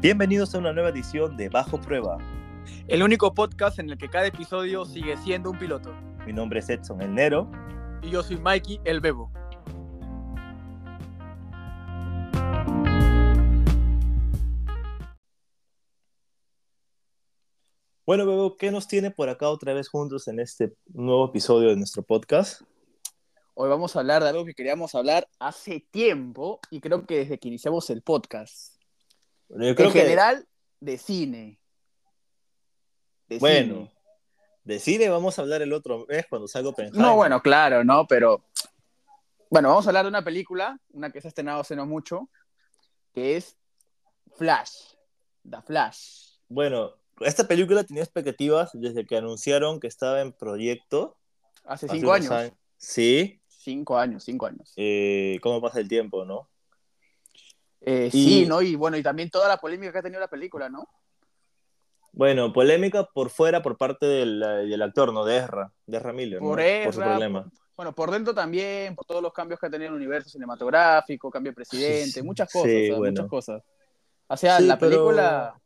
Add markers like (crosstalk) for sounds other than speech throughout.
Bienvenidos a una nueva edición de Bajo Prueba. El único podcast en el que cada episodio sigue siendo un piloto. Mi nombre es Edson El Nero. Y yo soy Mikey El Bebo. Bueno, Bebo, ¿qué nos tiene por acá otra vez juntos en este nuevo episodio de nuestro podcast? Hoy vamos a hablar de algo que queríamos hablar hace tiempo y creo que desde que iniciamos el podcast. Yo creo en que, general, de cine. De bueno, cine. de cine vamos a hablar el otro mes cuando salga Oppenheimer. No, bueno, claro, ¿no? Pero. Bueno, vamos a hablar de una película, una que se ha estrenado hace no mucho, que es Flash. The Flash. Bueno, esta película tenía expectativas desde que anunciaron que estaba en proyecto. Hace hace cinco años. Sí, Cinco años, cinco años. eh, cómo pasa el tiempo, ¿no? Eh, y- Sí, ¿no? Y bueno, y también toda la polémica que ha tenido la película, ¿no? Bueno, polémica por fuera por parte del, del actor, ¿no? De Ezra, de Ezra Miller, ¿no? Por por su problema. Bueno, por dentro también, por todos los cambios que ha tenido el universo cinematográfico, cambio de presidente, muchas cosas, sí, o sea, bueno. muchas cosas. O sea, Sí, la pero- película...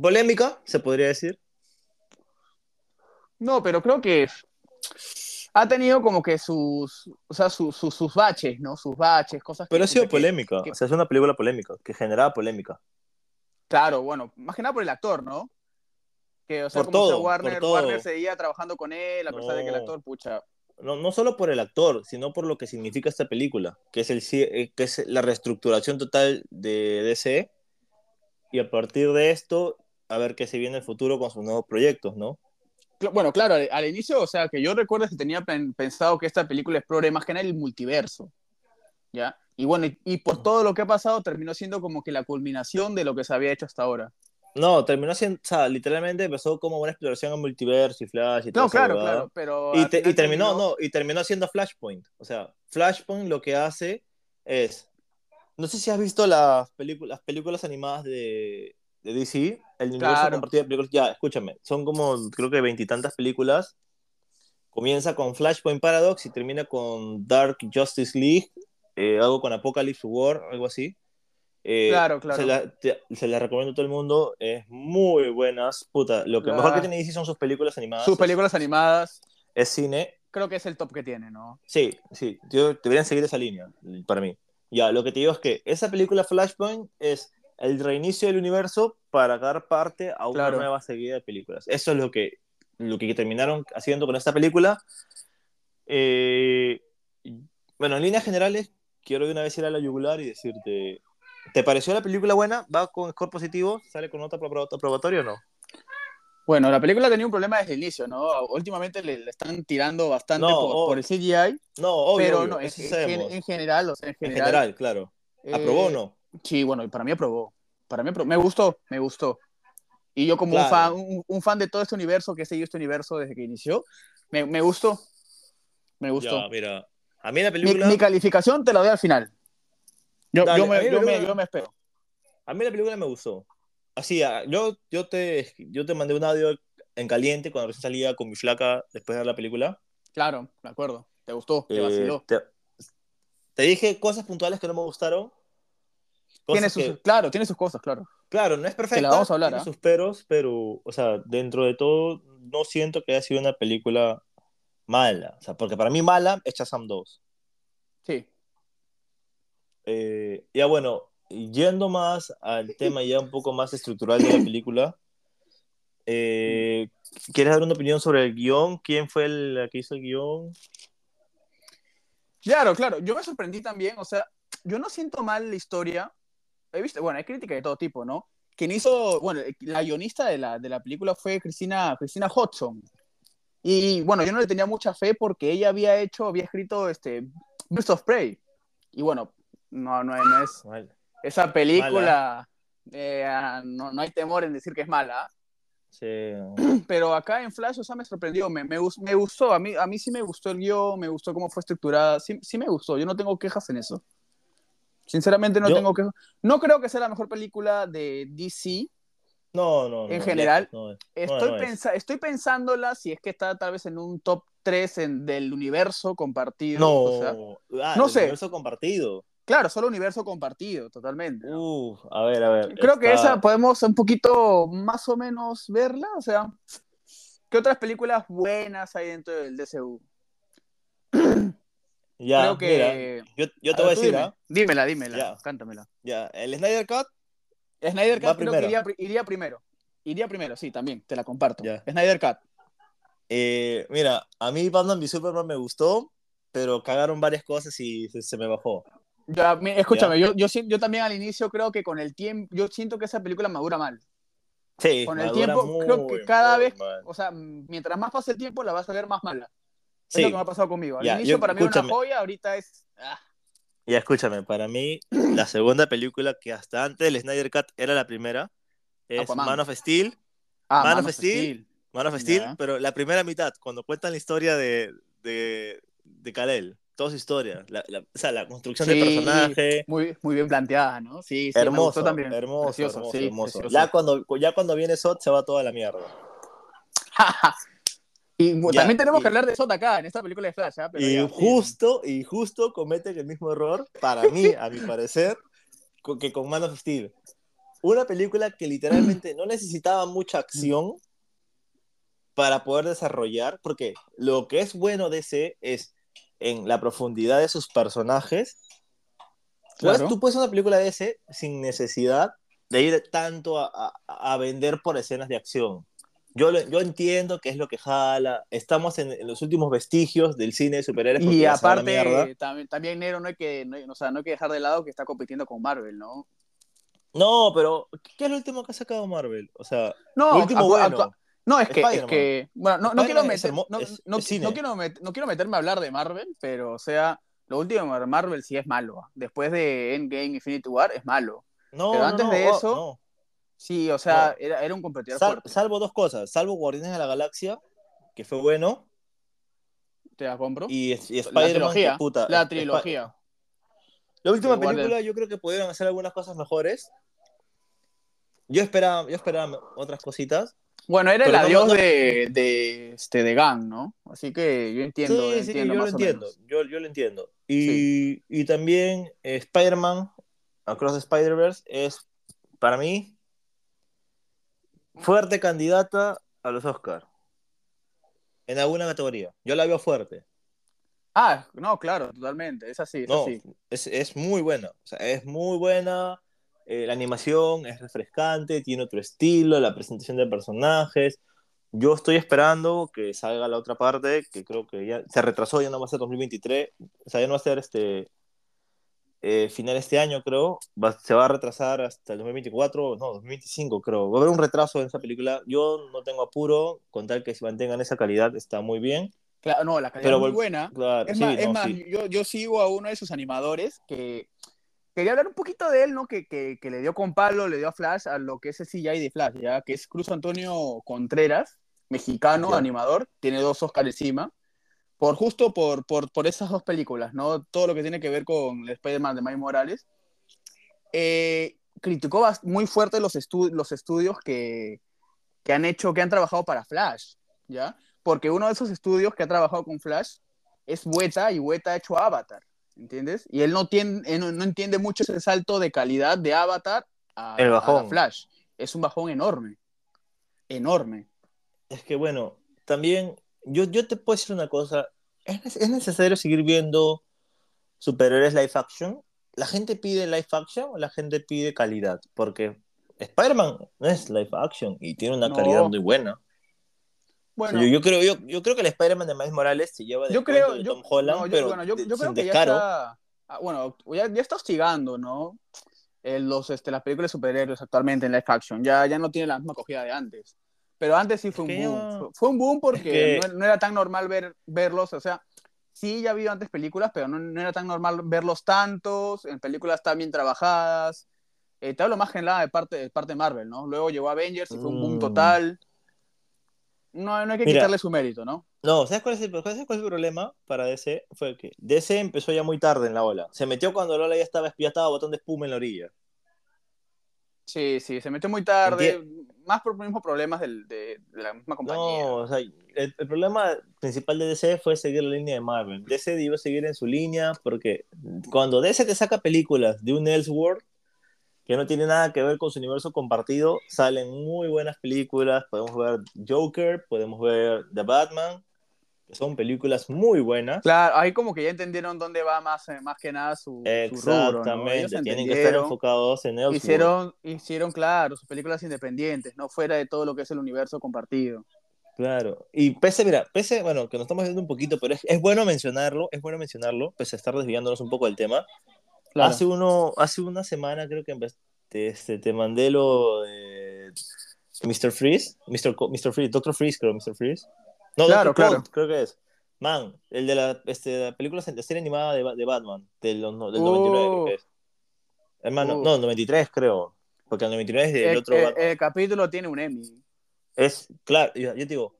Polémica, se podría decir. No, pero creo que ha tenido como que sus, o sea, sus, sus, sus baches, ¿no? Sus baches, cosas que... Pero ha sido que- polémica. que- O sea, es una película polémica, que generaba polémica. Claro, bueno, más que nada por el actor, ¿no? Que, o sea, Por como todo, Warner, por todo. Warner seguía trabajando con él, a pesar de que el No. actor, pucha... No, no solo por el actor, sino por lo que significa esta película, que es, el, eh, que es la reestructuración total de DC. Y a partir de esto, a ver qué se viene en el futuro con sus nuevos proyectos, ¿no? Bueno, claro, al, al inicio, o sea, que yo recuerdo que tenía pen- pensado que esta película explore más que nada el multiverso, ¿ya? Y bueno, y, y por todo lo que ha pasado, terminó siendo como que la culminación de lo que se había hecho hasta ahora. No, terminó siendo, o sea, literalmente empezó como una exploración en multiverso y Flash y todo No, claro, claro, pero... Y, te- terminó, no, y terminó siendo Flashpoint. O sea, Flashpoint lo que hace es. No sé si has visto las, películas las películas animadas de, de DC, el universo Claro. compartido de películas. Ya, escúchame, son como, creo que veintitantas películas. Comienza con Flashpoint Paradox y termina con Dark Justice League, eh, algo con Apocalypse War, algo así. Eh, Claro, claro. Se la, te- se la recomiendo a todo el mundo, es muy buenas. Puta, lo que mejor que tiene DC son sus películas animadas. Sus películas animadas, es cine, creo que es el top que tiene, ¿no? Sí, sí, yo, deberían seguir esa línea, para mí. Ya, lo que te digo es que esa película Flashpoint es el reinicio del universo para dar parte a una Claro. nueva seguida de películas. Eso es lo que, lo que terminaron haciendo con esta película. Eh, bueno, en líneas generales, quiero de una vez ir a la yugular y decirte, ¿te pareció la película buena? ¿Va con score positivo? ¿Sale con nota aprobatoria o no? Bueno, la película tenía un problema desde el inicio, ¿no? Últimamente le, le están tirando bastante No, por, oh, por el CGI, No, obvio, pero obvio, no, en, en- en general, o sea, en En general... general, claro. eh, ¿Aprobó o no? Sí, bueno, y para mí aprobó. Para mí aprobó. Me gustó, me gustó. Y yo como un, Claro. fan, un, un fan de todo este universo, que he seguido este universo desde que inició, me, me gustó. Me gustó. Ya, mira, a mí la mi, película... mi calificación te la doy al final. Yo, Dale, yo, me, yo, me, película- yo me espero. A mí la película me gustó. Así, yo, yo, te, yo te mandé un audio en caliente cuando recién salía con mi flaca después de ver la película. Claro, de acuerdo. ¿Te gustó? ¿Te Eh, vaciló? te, te dije cosas puntuales que no me gustaron. Tiene sus, que- claro, tiene sus cosas, claro. claro, no es perfecta, la vamos a hablar, tiene ¿ah? sus peros, pero, o sea, dentro de todo, no siento que haya sido una película mala. O sea, porque para mí mala es Shazam 2. Sí. Eh, ya bueno, yendo más al tema ya un poco más estructural de la película, eh, ¿quieres dar una opinión sobre el guion? ¿Quién fue el que hizo el guion? Claro, claro. Yo me sorprendí también, o sea, yo no siento mal la historia. He visto, bueno, hay crítica de todo tipo, ¿no? Quien hizo, bueno, la guionista de la, de la película fue Cristina, Cristina Hodgson. Y bueno, yo no le tenía mucha fe porque ella había hecho, había escrito este, Birds of Prey. Y bueno, no, no, no es, Mal. esa película, eh, no, no hay temor en decir que es mala. Sí. (clears throat) Pero acá en Flash, o sea, me sorprendió, me, me, me gustó, a mí, a mí sí me gustó el guion, me gustó cómo fue estructurada, sí, sí me gustó, yo no tengo quejas en eso. Sinceramente no Yo- tengo quejas. No creo que sea la mejor película de DC. No, no, no. En general, lejos, no es. Estoy, es. estoy pensándola si es que está tal vez en un top 3 en, del universo compartido. No, o sea, ah, no sé. universo compartido. Claro, solo universo compartido, totalmente. Uh, a ver, a ver. Creo que esa podemos un poquito más o menos verla, o sea, ¿qué otras películas buenas hay dentro del DCU? Ya, Creo que... mira, yo, yo te A voy a decir, dime. ¿ah? Dímela, dímela, Ya. cántamela. Ya, el Snyder Cut, Snyder Cut creo que iría, iría primero. Iría primero, sí, también, te la comparto. Ya. Snyder Cut. eh, mira, a mí Batman v Superman me gustó, pero cagaron varias cosas y se, se me bajó. Ya, escúchame, yo, yo, si- yo también al inicio creo que con el tiempo, yo siento que esa película madura mal. Sí, Con el tiempo, muy, creo que cada vez, mal. o sea, mientras más pase el tiempo, la vas a ver más mala. Sí, Es lo que me ha pasado conmigo. Al Ya, inicio yo- para mí era escúchame. una joya, ahorita es... ah, ya escúchame, para mí (clears throat) la segunda película que hasta antes del Snyder Cut era la primera es Aquaman. Man of Steel, ah, Man Man of Steel. Steel. Man of Steel, Ya. pero la primera mitad, cuando cuentan la historia de, de, de Kal-El, toda su historia, la, la- o sea, la construcción del Sí, personaje, Muy, muy bien planteada, ¿no? Sí, sí, me hermoso, gustó también. hermoso, Precioso, hermoso, sí, hermoso. Ya cuando, ya cuando viene Sot se va toda la mierda. (laughs) y Ya, también tenemos y- que hablar de Sot acá, en esta película de Flash, ¿ah? Pero Y ya, sí. justo, y justo cometen el mismo error, para mí, a mi parecer, que con Man of Steel. Una película que literalmente no necesitaba mucha acción para poder desarrollar, porque lo que es bueno de ese es en la profundidad de sus personajes. Pues, Claro. tú puedes una película de ese sin necesidad de ir tanto a, a- a vender por escenas de acción. Yo, yo entiendo que es lo que jala. Estamos en, en los últimos vestigios del cine de superhéroes. Y aparte, también, también Nero no hay, que, no, hay- o sea, no hay que dejar de lado que está compitiendo con Marvel, ¿no? No, pero ¿qué es lo último que ha sacado Marvel? O sea, No, lo último bueno. no, es que, es que, bueno, no, no quiero meter, no, no- quiero met- no quiero meterme a hablar de Marvel, pero, o sea, lo último de Marvel sí es malo. Después de Endgame, Infinity War, es malo. no, Pero antes de oh, eso, no. Sí, o sea, No. era, era un competidor Sal- fuerte. salvo dos cosas. Salvo Guardianes de la Galaxia, que fue bueno, Te la compro. y, y la Spider-Man, que puta. la trilogía. La última película yo creo que pudieron hacer algunas cosas mejores. Yo esperaba, yo esperaba otras cositas. Bueno, era el adiós no- de, de, este, de Gang, ¿no? Así que yo entiendo. sí, sí, entiendo yo lo más o entiendo. menos. Yo, yo lo entiendo. Y, y también eh, Spider-Man Across the Spider-Verse es, para mí, fuerte candidata a los Oscars. En alguna categoría. Yo la veo fuerte. Ah, no, claro, totalmente. Es así, es No, así. es, es muy buena. O sea, es muy buena. eh, la animación es refrescante, tiene otro estilo, la presentación de personajes. Yo estoy esperando que salga la otra parte, que creo que ya se retrasó, ya no va a ser 2023. O sea, ya no va a ser este eh, final de este año, creo. Va- se va a retrasar hasta el 2024, no, 2025, creo. Va a haber un retraso en esa película. Yo no tengo apuro, con tal que se mantengan esa calidad, está muy bien. Claro, no, la calidad Pero es muy buena. Claro, Es sí, más, es no, más, sí. yo, yo sigo a uno de sus animadores que quería hablar un poquito de él, ¿no? Que, que, que le dio con palo, le dio a Flash a lo que es el CGI de Flash, ¿ya? Que es Cruz Antonio Contreras, mexicano, Ya. animador, tiene dos Oscars encima, por justo por, por, por esas dos películas, ¿no? Todo lo que tiene que ver con el Spider-Man de Miles Morales. Eh, criticó muy fuerte los, estu- los estudios que, que han hecho, que han trabajado para Flash, ¿ya? Porque uno de esos estudios que ha trabajado con Flash es Weta y Weta ha hecho Avatar, ¿entiendes? Y él no, tiene, él no, no entiende mucho ese salto de calidad de Avatar a, El a bajón. la Flash. Es un bajón enorme, enorme. Es que bueno, también yo, yo te puedo decir una cosa, ¿Es, es necesario seguir viendo superhéroes live action? ¿La gente pide live action o la gente pide calidad? Porque Spider-Man no es live action y tiene una No. calidad muy buena. Bueno, yo, yo creo, yo, yo creo que el Spider-Man de Miles Morales se lleva de yo creo, de yo, Tom Holland, no, yo- pero bueno, yo, creo sin que ya descaro. está, ah, bueno, ya, ya está hostigando, ¿no? Eh, los, este, las películas de superhéroes actualmente en live action, ya, ya no tiene la misma acogida de antes. Pero antes sí fue un boom. Fue, un boom porque que- no, no era tan normal ver, verlos, o sea, sí ya ha habido antes películas, pero no, no era tan normal verlos tantos, en películas tan bien trabajadas. Eh, te hablo más que nada de parte, de parte de Marvel, ¿no? Luego llegó Avengers y fue un boom Mm. total. No, no hay que Mira. quitarle su mérito, ¿no? No, ¿sabes cuál, es el, ¿sabes cuál es el problema para DC? Fue que DC empezó ya muy tarde en la ola. Se metió cuando la ola ya estaba, ya estaba botón de espuma en la orilla. Sí, sí, se metió muy tarde. Más por los mismos problemas del, de, de la misma compañía. No, o sea, el, el problema principal de DC fue seguir la línea de Marvel. DC debió seguir en su línea porque cuando DC te saca películas de un Elseworld que no tiene nada que ver con su universo compartido, salen muy buenas películas. Podemos ver Joker, podemos ver The Batman, que son películas muy buenas. Claro, ahí como que ya entendieron dónde va más, eh, más que nada su, su rubro, ¿no? Ellos Exactamente, tienen que estar enfocados en Elseworld. Hicieron, hicieron, claro, sus películas independientes, no fuera de todo lo que es el universo compartido. Claro, y pese, mira, pese, bueno, que nos estamos viendo un poquito, pero es, es bueno mencionarlo, es bueno mencionarlo, pese a estar desviándonos un poco del tema. Claro. Hace, uno, hace una semana creo que te, este, te mandé lo de Mr. Freeze, Mr. Co- Mr. Freeze, Dr. Freeze creo, Mr. Freeze. No, Claro, claro. Cold, creo que es. Man, el de la, este, la película, la serie animada de, de Batman, del, del 99 creo que es. Hermano, Uh. no, 93 creo, porque el 99 es del El, otro el- Batman. el capítulo tiene un Emmy. Es, claro, yo, yo te digo,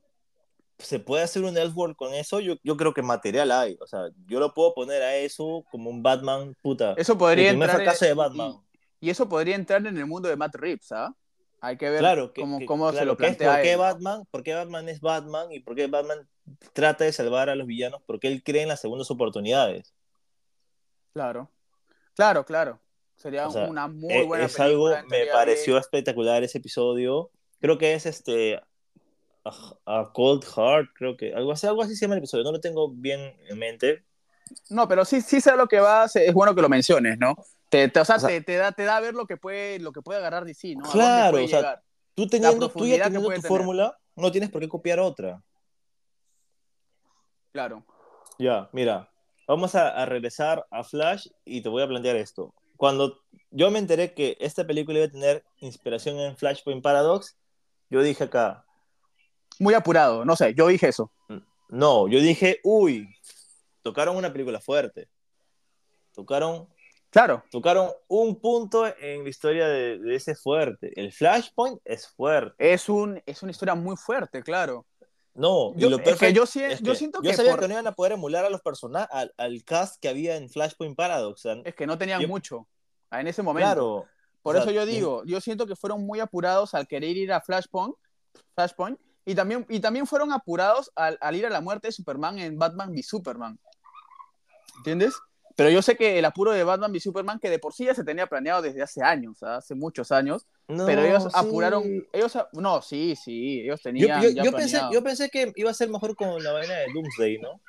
¿se puede hacer un Elseworld con eso? Yo, yo creo que material hay. O sea, yo lo puedo poner a eso como un Batman, puta. Eso podría el primer entrar en- de Batman. Y, y eso podría entrar en el mundo de Matt Reeves, ¿ah? Hay que ver claro, que, cómo, que- cómo se claro, lo que es plantea. ¿por qué. Batman? ¿Por qué Batman es Batman? ¿Y por qué Batman trata de salvar a los villanos? Porque él cree en las segundas oportunidades. Claro, claro, claro. Sería O sea, una muy Eh, buena es algo, película. me pareció bien. espectacular ese episodio. Creo que es este. A, a Cold Heart, creo que. Algo así, algo así se llama el episodio. No lo tengo bien en mente. No, pero sí, sí sé lo que va, se- es bueno que lo menciones, ¿no? Te, te- o sea, O sea- te, te da, te da a ver lo que puede, lo que puede agarrar DC, ¿no? Claro, o sea, llegar. Tú teniendo, tú ya teniendo tu tener. fórmula, no tienes por qué copiar otra. Claro. Ya, mira, vamos a, a regresar a Flash y te voy a plantear esto. Cuando yo me enteré que esta película iba a tener inspiración en Flashpoint Paradox, yo dije acá, Muy apurado, no sé, yo dije eso. no, yo dije, uy, tocaron una película fuerte. Tocaron, Claro, tocaron un punto en la historia de, de ese fuerte. El Flashpoint es fuerte. es, un, es una historia muy fuerte, claro. No, y Yo, lo es que yo, es yo que siento yo que, sabía por- que no iban a poder emular a los personajes, al, al cast que había en Flashpoint Paradox. o sea, es que no tenían yo- mucho en ese momento. claro. Por o eso yo digo, yo siento que fueron muy apurados al querer ir a Flashpoint, Flashpoint y, también, y también fueron apurados al, al ir a la muerte de Superman en Batman v Superman. ¿Entiendes? Pero yo sé que el apuro de Batman v Superman, que de por sí ya se tenía planeado desde hace años, ¿ah? hace muchos años, no, pero ellos sí. apuraron, ellos, no, sí, sí, ellos tenían yo- ya yo pensé, planeado. yo pensé que iba a ser mejor con la vaina de Doomsday, ¿no?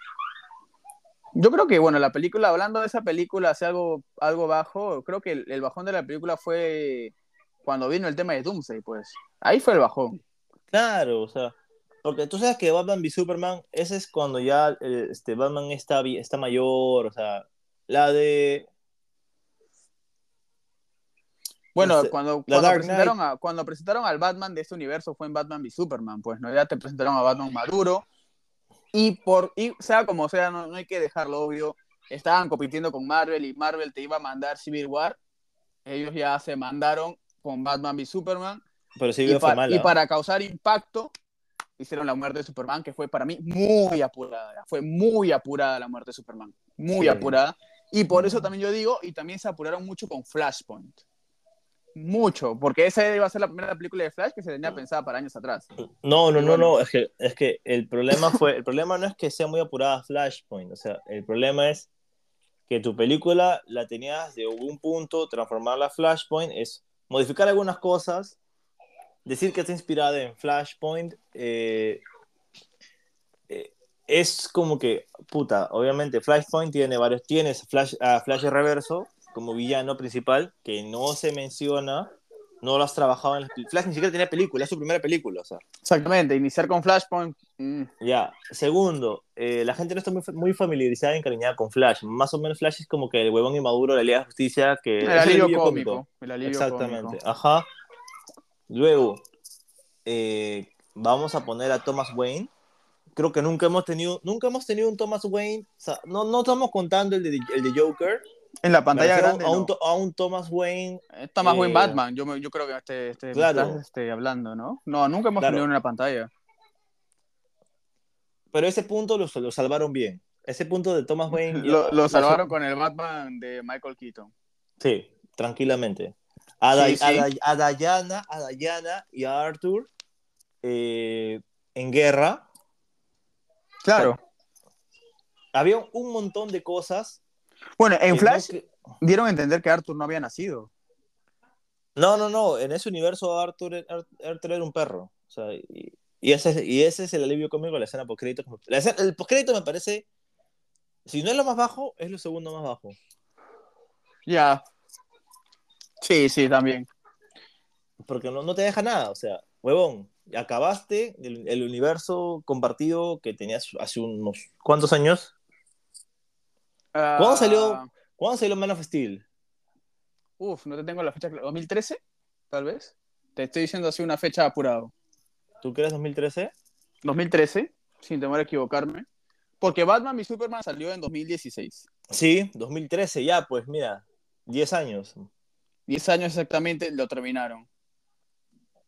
Yo creo que, bueno, la película, hablando de esa película, hace algo, algo bajo, creo que el, el bajón de la película fue cuando vino el tema de Doomsday, pues. Ahí fue el bajón. Claro, o sea, porque tú sabes que Batman v Superman, ese es cuando ya eh, este, Batman está, está mayor, o sea, la de... Bueno, Este, cuando, presentaron a- cuando presentaron al Batman de este universo fue en Batman v Superman, pues, ¿no? Ya te presentaron a Batman maduro. Y por, y sea como sea, no, no hay que dejarlo obvio. Estaban compitiendo con Marvel y Marvel te iba a mandar Civil War. Ellos ya se mandaron con Batman v Superman. Pero sí Y, fue mala. y para causar impacto, hicieron la muerte de Superman, que fue para mí muy apurada. Fue muy apurada la muerte de Superman. Muy Sí. apurada. Y por eso Mm. también yo digo, y también se apuraron mucho con Flashpoint. Mucho, porque esa iba a ser la primera película de Flash que se tenía pensada para años atrás. No, no, no, no, es que, es que el problema fue, el problema no es que sea muy apurada Flashpoint, o sea, el problema es que tu película la tenías de algún punto, transformarla a Flashpoint, es modificar algunas cosas, decir que está inspirada en Flashpoint, eh, eh, es como que, puta, obviamente Flashpoint tiene varios, tienes Flash, a Flash Reverso como villano principal, que no se menciona, no lo has trabajado en las Flash ni siquiera tenía película, es su primera película, o sea. Exactamente, iniciar con Flashpoint. mm, Ya, segundo, eh, la gente no está muy, muy familiarizada y encariñada con Flash. Más o menos Flash es como que el huevón inmaduro de la Liga de Justicia que... el alivio cómico. El alivio Exactamente, cómico. ajá. Luego, eh, vamos a poner a Thomas Wayne. Creo que nunca hemos tenido, nunca hemos tenido un Thomas Wayne. O sea, no, no estamos contando el de, el de Joker. En la pantalla grande. a, un, no. to- a un Thomas Wayne. Está más buen eh, Batman, yo, me- yo creo que este, este, Claro. estás, este, hablando, ¿no? No, nunca hemos Claro. tenido en la pantalla. Pero ese punto lo, lo salvaron bien. Ese punto de Thomas (laughs) Wayne. Lo, lo salvaron con el Batman de Michael Keaton. Sí, tranquilamente. a, Da- Sí, a Da- a Diana, a Diana y a Arthur eh, en guerra. Claro. Había un montón de cosas. Bueno, en Flash no dieron a entender que Arthur no había nacido. No, no, no. En ese universo Arthur, Ar- Arthur era un perro. O sea, y, y ese, y ese es el alivio cómico de la escena postcrédito. La escena- El postcrédito me parece, si no es lo más bajo, es lo segundo más bajo. Ya. Sí, sí, también. Porque no, no te deja nada. O sea, huevón, acabaste el, el universo compartido que tenías hace unos... ¿Cuántos años? ¿Cuándo salió? Ah, ¿Cuándo salió Man of Steel? Uf, no te tengo la fecha. clara. ¿2013? Tal vez. Te estoy diciendo así una fecha apurado. ¿Tú crees 2013? 2013, sin temor a equivocarme. Porque Batman y Superman salió en 2016. Sí, 2013, ya, pues mira, 10 años. 10 años exactamente lo terminaron.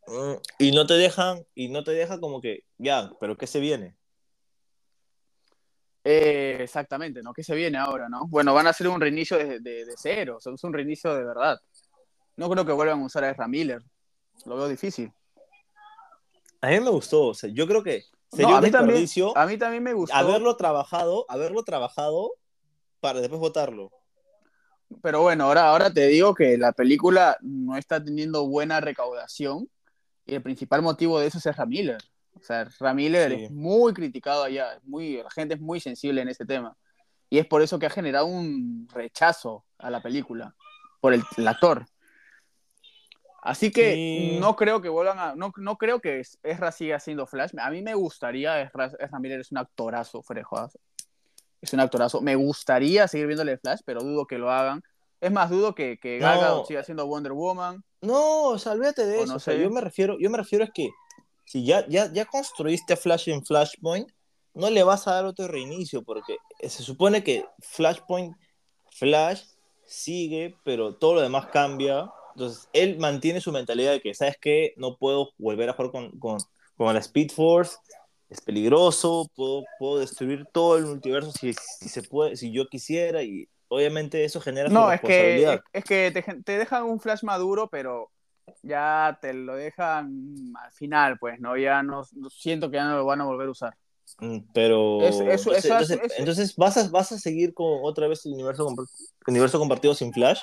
Mm, Y no te dejan, y no te deja como que, ya, pero ¿qué se viene? Eh, exactamente, ¿no? ¿Qué se viene ahora, no? Bueno, van a hacer un reinicio de, de- de cero, o sea, es un reinicio de verdad. No creo que vuelvan a usar a Ezra Miller. Lo veo difícil. A mí me gustó, o sea, yo creo que No, a, un mí también, a mí también me gustó. haberlo trabajado, haberlo trabajado para después votarlo. Pero bueno, ahora, ahora te digo que la película no está teniendo buena recaudación y el principal motivo de eso es Miller. O sea, Miller Sí. es muy criticado allá, muy, la gente es muy sensible en ese tema. Y es por eso que ha generado un rechazo a la película, por el, el actor. Así que Sí. no creo que vuelvan a. No, no creo que Ezra siga haciendo Flash. A mí me gustaría. Ezra, Ezra Miller es un actorazo, jodas. Es un actorazo. Me gustaría seguir viéndole Flash, pero dudo que lo hagan. Es más, dudo que, que Gal No. Gadot siga haciendo Wonder Woman. No, o sea, olvídate de O eso. no o sea, sé. yo me refiero, yo me refiero es que si ya, ya, ya construiste a Flash en Flashpoint, no le vas a dar otro reinicio, porque se supone que Flashpoint, Flash sigue, pero todo lo demás cambia. Entonces, él mantiene su mentalidad de que, ¿sabes qué? No puedo volver a jugar con, con, con la Speed Force, es peligroso, puedo, puedo destruir todo el multiverso si, si se puede, si yo quisiera, y obviamente eso genera su No, es que, es, que te, te dejan un Flash maduro, pero ya te lo dejan al final, pues, ¿no? Ya no, siento que ya no lo van a volver a usar. Mm, Pero Es- eso- entonces, ¿vas, a, vas a seguir con otra vez el universo, universo compartido sin Flash.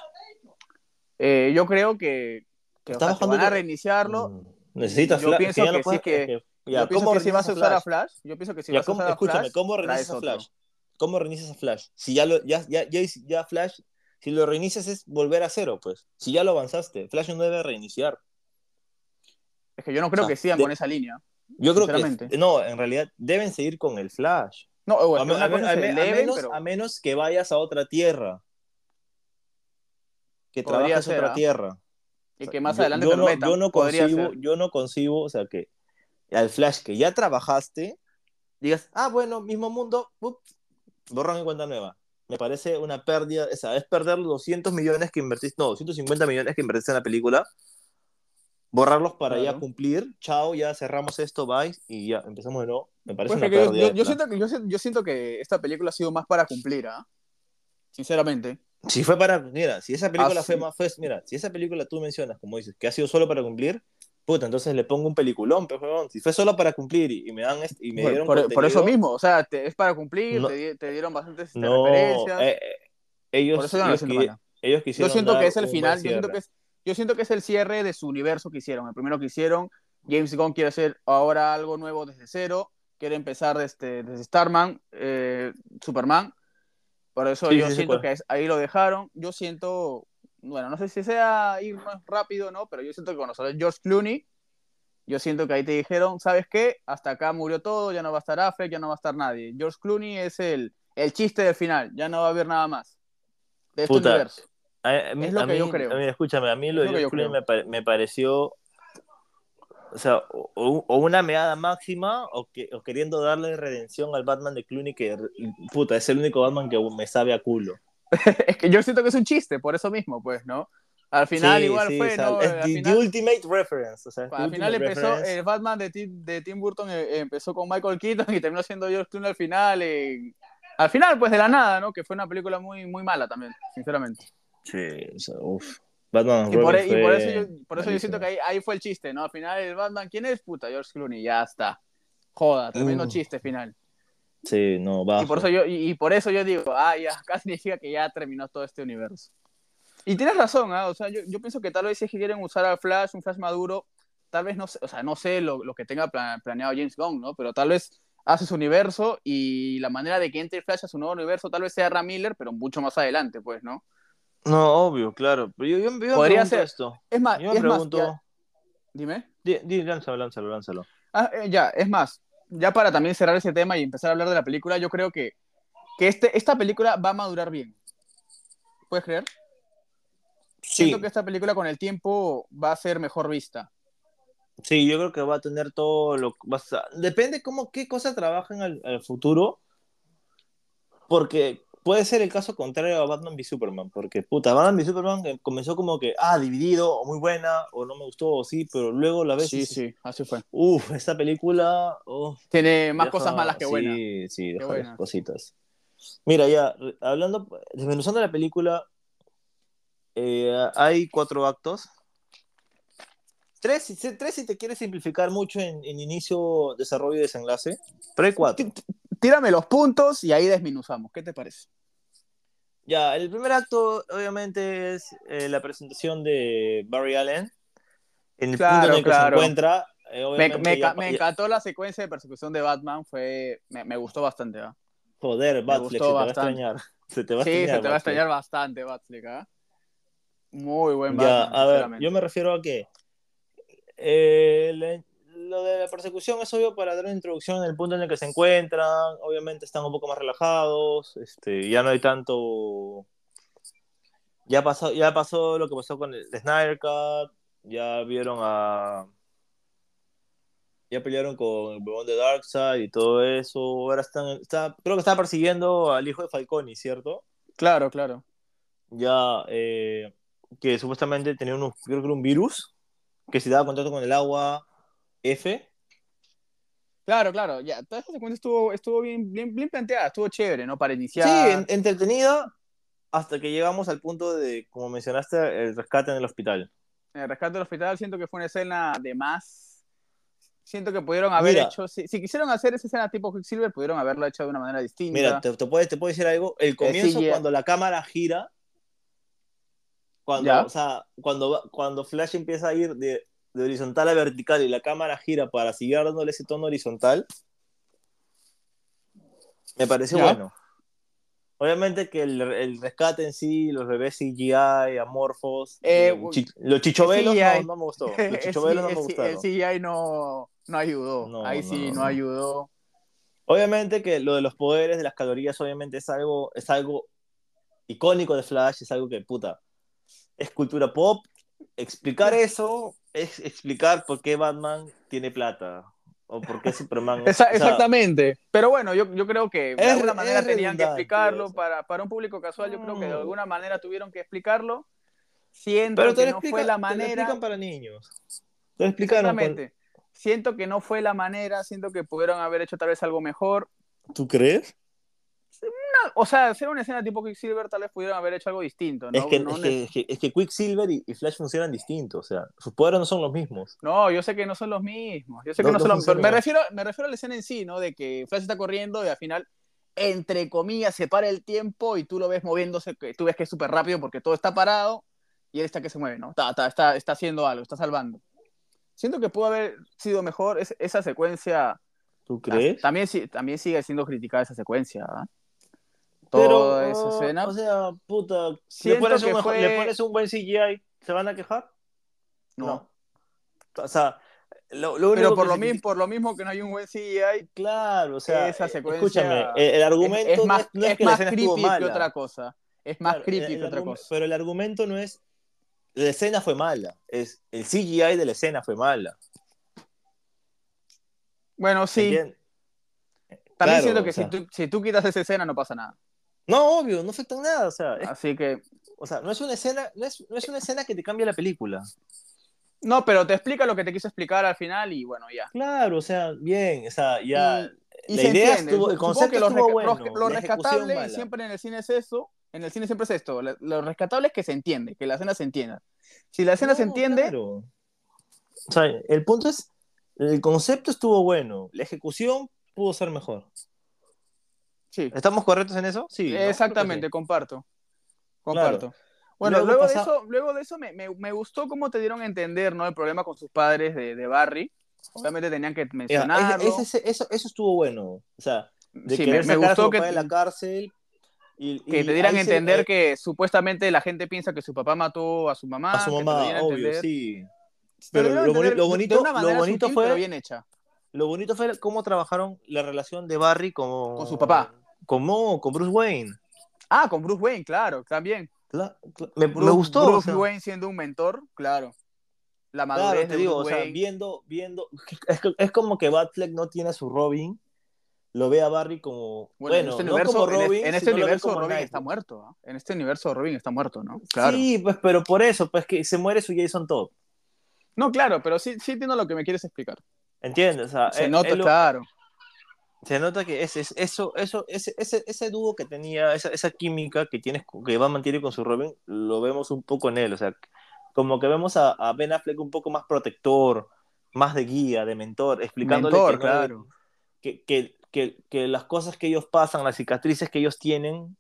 Eh, yo creo que, que, o Está sea, bajando van a reiniciarlo. Mm, Necesitas Yo Flash. pienso ya que sí, ya, yo pienso ¿cómo que si vas a usar a Flash, yo pienso que si Ya, vas a ¿cómo- usar a Flash, ¿cómo reinicias traes a. Flash? ¿Cómo reinicias a Flash? Si ya, lo, ya, ya, ya, Flash, si lo reinicias es volver a cero, pues. Si ya lo avanzaste, Flash no debe reiniciar. Es que yo no creo O sea, que sigan de- con esa línea. Yo creo que, no, en realidad deben seguir con el Flash. No, A, me- me- me- menos, pero a menos que vayas a otra tierra. Que Podría trabajes ser, otra ¿ah? tierra. y que más yo- adelante yo te lo no, yo no concibo, ser. yo no concibo, o sea, que al Flash que ya trabajaste, digas, ah, bueno, mismo mundo, up, borran en cuenta nueva. Me parece una pérdida, o sea, es perder los 200 millones que invertiste, no, 250 millones que invertiste en la película, borrarlos para ya Claro. cumplir, chao, ya cerramos esto, bye, y ya empezamos de nuevo. Me parece Pues una pérdida. yo- yo siento que, yo, yo siento que esta película ha sido más para cumplir, ¿ah? Sinceramente. Si fue para, mira, si esa película Ah, fue sí. más, fue, mira, si esa película tú mencionas, como dices, que ha sido solo para cumplir, puta, entonces le pongo un peliculón, pues, huevón. Si fue solo para cumplir y, y me dan est- y me dieron por- por eso mismo, o sea, te- es para cumplir, No. te, te dieron bastantes este, no, referencias. eh, eh, ellos, por eso yo no lo ellos, siento qui- mala. ellos Yo quisieron siento que es el final, yo siento que es, yo siento que es el cierre de su universo que hicieron. El primero que hicieron, James Gunn quiere hacer ahora algo nuevo desde cero, quiere empezar desde, desde Starman, eh, Superman. Por eso Sí, yo sí, siento cuál. que es- ahí lo dejaron. Yo siento, bueno, no sé si sea ir más rápido o no, pero yo siento que cuando salió George Clooney, yo siento que ahí te dijeron, ¿sabes qué? Hasta acá murió todo, ya no va a estar Affleck, ya no va a estar nadie. George Clooney es el, el chiste del final, ya no va a haber nada más de este Puta, universo. A, a mí, Es lo a que mí- yo creo. a mí, escúchame, a mí lo Es de George Clooney me, me pareció, o sea, o, o- o una meada máxima o, que, o queriendo darle redención al Batman de Clooney que, puta, es el único Batman que me sabe a culo. (laughs) Es que yo siento que es un chiste, por eso mismo, pues, ¿no? Al final Sí, igual sí, fue, o sea, ¿no? Al the, the final, ultimate reference. O sea, the al final empezó, reference. el Batman de Tim, de Tim Burton eh, empezó con Michael Keaton (laughs) y terminó siendo George Clooney al final. eh, al final, pues, de la nada, ¿no? Que fue una película muy, muy mala también, sinceramente. Sí, o sea, uf. Batman Y por, y por eso, yo, por eso yo siento que ahí, ahí fue el chiste, ¿no? Al final el Batman, ¿quién es? Puta, George Clooney, ya está. Joda, tremendo Uh. chiste final. Sí, no, bajo. Y por, eso yo, y, y por eso yo digo, ah, ya, (laughs) acá significa que ya terminó todo este universo. Y tienes razón, ¿ah? O sea, yo, yo pienso que tal vez si quieren usar al Flash, un Flash maduro, tal vez no sé, o sea, no sé lo, lo que tenga pla- planeado James Gunn, ¿no? Pero tal vez hace su universo y la manera de que entre Flash a su nuevo universo tal vez sea Ram Miller, pero mucho más adelante, pues, ¿no? No, obvio, claro. Pero yo, yo, yo Podría ser. esto. Es más, Yo me es más, pregunto. ya- dime. Di, di, lánzalo, lánzalo, lánzalo. Ah, eh, ya, es más, ya para también cerrar ese tema y empezar a hablar de la película, yo creo que, que este, esta película va a madurar bien. ¿Puedes creer? Sí, Siento que esta película con el tiempo va a ser mejor vista. sí, yo creo que va a tener todo lo va a sa- Depende cómo, qué cosa trabajan al, al futuro. Porque puede ser el caso contrario a Batman v Superman. Porque, puta, Batman v Superman eh, comenzó como que, ah, dividido, o muy buena, o no me gustó, o sí, pero luego la vez. Sí, sí, así fue. Uf, esta película. uf, Tiene más deja- cosas malas que sí, buenas. Sí, deja buenas. cositas. Mira, ya, hablando, desmenuzando la película, eh, hay cuatro actos. Tres, si- tres si te quieres simplificar mucho en, en inicio, desarrollo y desenlace. Pero hay cuatro. Tí- tí- Tírame los puntos y ahí desminuzamos. ¿Qué te parece? Ya, el primer acto, obviamente, es eh, la presentación de Barry Allen. En el Claro, punto en el que claro. se encuentra. eh, Me, ya- ya- encantó la secuencia de persecución de Batman, fue, me, me gustó bastante. ¿ah? Joder, Batfleck, se te va a extrañar. (laughs) Se te va a Sí, extrañar. se te va a extrañar bastante, Batfleck. ¿ah? Muy buen Ya, Batman, a ver, yo me refiero a que eh, lo de la persecución es obvio para dar una introducción en el punto en el que se encuentran. Obviamente están un poco más relajados. Este, ya no hay tanto. Ya pasó, ya pasó lo que pasó con el Snyder Cut. Ya vieron a. Ya pelearon con el huevón de Darkseid y todo eso. Ahora están. Está, creo que está persiguiendo al hijo de Falcone, ¿cierto? Claro, claro. ya eh, que supuestamente tenía unos, creo que era un virus que si daba contacto con el agua F. Claro, claro. Ya, toda esa secuencia estuvo, estuvo bien, bien, bien planteada, estuvo chévere, ¿no? Para Sí, iniciar. en- entretenida hasta que llegamos al punto de, como mencionaste, el rescate en el hospital. El rescate del hospital siento que fue una escena de más. Siento que pudieron haber Mira. hecho. Si, si quisieron hacer esa escena tipo Quicksilver, pudieron haberlo hecho de una manera distinta. Mira, te, te puedo, te puedo decir algo. El comienzo, sí, ya. cuando la cámara gira, cuando, o sea, cuando, cuando Flash empieza a ir de, de horizontal a vertical y la cámara gira para seguir dándole ese tono horizontal, me pareció Ya. bueno. Obviamente que el, el rescate en sí, los bebés CGI, amorfos, Eh, eh, chi- los chichobelos no, no me gustó. (laughs) Los El chichobelos no C- me el gustaron. El CGI no, no ayudó. No, Ahí no, sí no, no, no. ayudó. Obviamente que lo de los poderes de las calorías, obviamente es algo, es algo icónico de Flash, es algo que, puta, es cultura pop. Explicar eso es explicar por qué Batman tiene plata. O por qué Superman. Esa- o sea, exactamente. Pero bueno, yo, yo creo que de alguna manera tenían que explicarlo. eso. Para, para un público casual, yo creo que de alguna manera tuvieron que explicarlo. Siento pero te que lo, no explica- fue la te lo manera. explican para niños. Te lo explicaron. con- Exactamente. Siento que no fue la manera, siento que pudieron haber hecho tal vez algo mejor. ¿Tú crees? O sea, hacer una escena tipo Quicksilver tal vez pudieron haber hecho algo distinto, ¿no? es, que, no, es, que, es, que, es que Quicksilver y, y Flash funcionan distintos. O sea, sus poderes no son los mismos. no, yo sé que no son los mismos. Yo sé No- que no, son los mismos. Me refiero, me refiero a la escena en sí, ¿no? De que Flash está corriendo y al final, entre comillas, se para el tiempo y tú lo ves moviéndose, que tú ves que es súper rápido porque todo está parado y él está que se mueve, ¿no? Está, está, está, está haciendo algo, está salvando. Siento que pudo haber sido mejor es- esa secuencia. ¿Tú crees? También, también sigue siendo criticada esa secuencia, ¿ah? Pero, Toda esa oh, escena. O sea, puta. ¿Le pones, un, fue- ¿Le pones un buen CGI? ¿Se van a quejar? no. O sea, lo, lo único Pero por que lo, se- mismo, por lo mismo que no hay un buen CGI, Claro, o sea, Esa eh, secuencia escúchame, el, el argumento es, más, es, no es es que la más creepy que otra cosa. Es más Claro, creepy el- el que otra cosa. Pero el argumento no es la escena fue mala, es el CGI de la escena fue mala. Bueno, sí. ¿entiendes? También Claro, siento que o sea. si, tú, si tú quitas esa escena no pasa nada. No, obvio, no afecta en nada, o sea, es- Así que. o sea, no es una escena, no es, no es una escena que te cambia la película. No, pero te explica lo que te quiso explicar al final y bueno, ya. Claro, o sea, bien, o sea, ya Y la se idea entiende. estuvo, el concepto que lo, estuvo bueno, lo- lo rescatable, y mala. siempre en el cine es eso, En el cine siempre es esto. la- Lo rescatable es que se entiende, que la escena se entienda. Si la escena se entiende, claro. O sea, el punto es, el concepto estuvo bueno, la ejecución pudo ser mejor. Sí. ¿Estamos correctos en eso? Sí. Exactamente, sí. comparto. Comparto. Bueno, Luego luego, pasa- de eso, luego de eso me, me- me gustó cómo te dieron a entender, ¿no? El problema con sus padres de, de Barry. Obviamente tenían que mencionarlo. ese- ese- eso, eso estuvo bueno. O sea, de Sí, me, me gustó papá que, de la cárcel y, que y te dieran a se- entender eh, que supuestamente la gente piensa que su papá mató a su mamá. a su mamá, obvio, entender. sí. Pero lo, boni- bonito, lo sutil, fue pero bien hecha. Lo bonito fue cómo trabajaron la relación de Barry con, Con su papá. Con, Mo, con Bruce Wayne. Ah, con Bruce Wayne, claro, también. Cla- me, me Bruce- gustó. o Bruce sea, Wayne siendo un mentor, claro. La madurez claro, te de digo, Bruce o sea, Wayne. viendo, viendo, es, es como que Batfleck no tiene a su Robin, lo ve a Barry como, Bueno, bueno, en este no universo, como en Robin, en este sino lo ve universo como Robin está muerto. ¿ah? En este universo Robin está muerto, ¿no? Claro. Sí, pues, pero por eso, pues que se muere su Jason Todd, No, claro, pero sí, sí entiendo lo que me quieres explicar. ¿Entiendes? O sea, Se él- nota, él lo- claro. se nota que es, es- eso, eso, ese, ese, ese dúo que tenía, esa, esa química que tienes, que va a mantener con su Robin, lo vemos un poco en él, o sea, como que vemos a, a Ben Affleck un poco más protector, más de guía, de mentor, explicándole Mentor, que, claro. que, que, que, que las cosas que ellos pasan, las cicatrices que ellos tienen,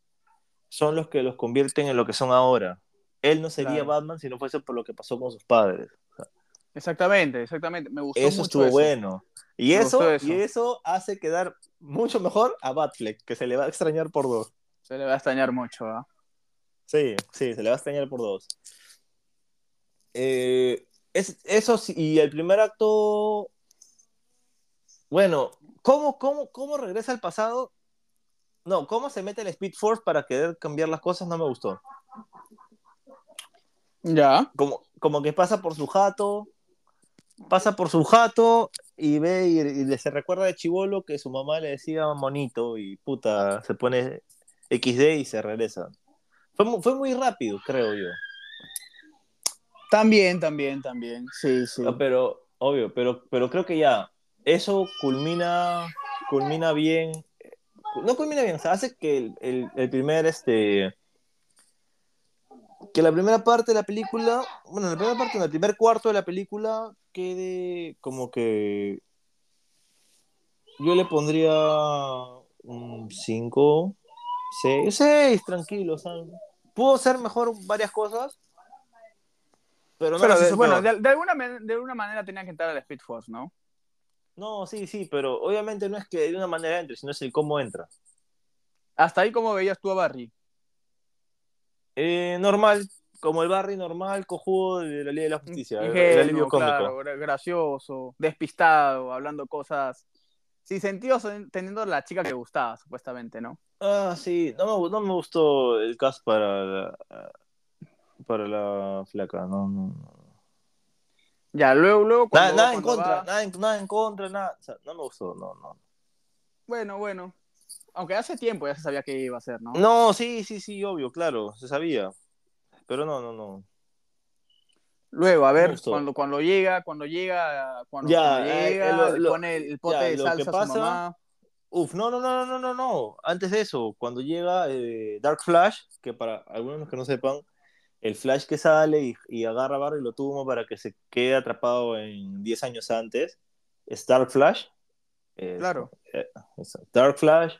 son los que los convierten en lo que son ahora. Él no sería Claro. Batman si no fuese por lo que pasó con sus padres. Exactamente, exactamente. Me gustó Eso mucho estuvo eso. bueno. Y eso. y eso hace quedar mucho mejor a Batfleck, que se le va a extrañar por dos. Se le va a extrañar mucho. ¿ah? Sí, sí, se le va a extrañar por dos. Eh, es, eso sí, y el primer acto. Bueno, ¿cómo, cómo, ¿cómo regresa al pasado? No, ¿cómo se mete el Speed Force para querer cambiar las cosas? No me gustó. Ya. Como, como que pasa por su jato, pasa por su jato y ve y, y le se recuerda de chivolo que su mamá le decía monito y puta, se pone XD y se regresa. Fue, fue muy rápido, creo yo. También, también, también. Sí, sí. Ah, Pero, obvio, pero, pero creo que ya eso culmina, culmina bien. No culmina bien, o sea, hace que el, el- el primer, este. Que la primera parte de la película, bueno, la primera parte, en el primer cuarto de la película quede como que. Yo le pondría un 5, 6, 6, tranquilo, o sea, pudo ser mejor varias cosas, pero no Pero de- bueno, de, de alguna, de alguna manera tenían que entrar al Speed Force, ¿no? No, sí, sí, pero obviamente no es que de una manera entre, sino es el cómo entra. Hasta ahí, como veías tú a Barry? Eh, normal, como el Barry normal, cojudo de la Liga de la Justicia, Ingenuo, claro, gra- gracioso, despistado, hablando cosas sin sentido, teniendo la chica que gustaba, supuestamente, ¿no? Ah, sí, no me, no me gustó el cast para la, para la flaca, no, no, no. Ya, luego, luego Nada, cuando, nada en cuando contra, va- nada, en, nada en contra, nada, no me gustó, no, no. Bueno, bueno. Aunque hace tiempo ya se sabía que iba a ser, ¿no? No, sí, sí, sí, obvio, claro, se sabía, pero no, no, no. Luego, a ver, cuando, cuando llega, cuando llega, cuando, Ya, cuando eh, llega, eh, lo- le pone el, el pote ya, de lo que salsa a pasa- su mamá. Uf, no, no, no, no, no, no. Antes de eso, cuando llega eh, Dark Flash, que para algunos que no sepan, el Flash que sale y, y agarra a Barry y lo tumba para que se quede atrapado en 10 años antes, es Dark Flash. Eh, Claro. Dark Flash.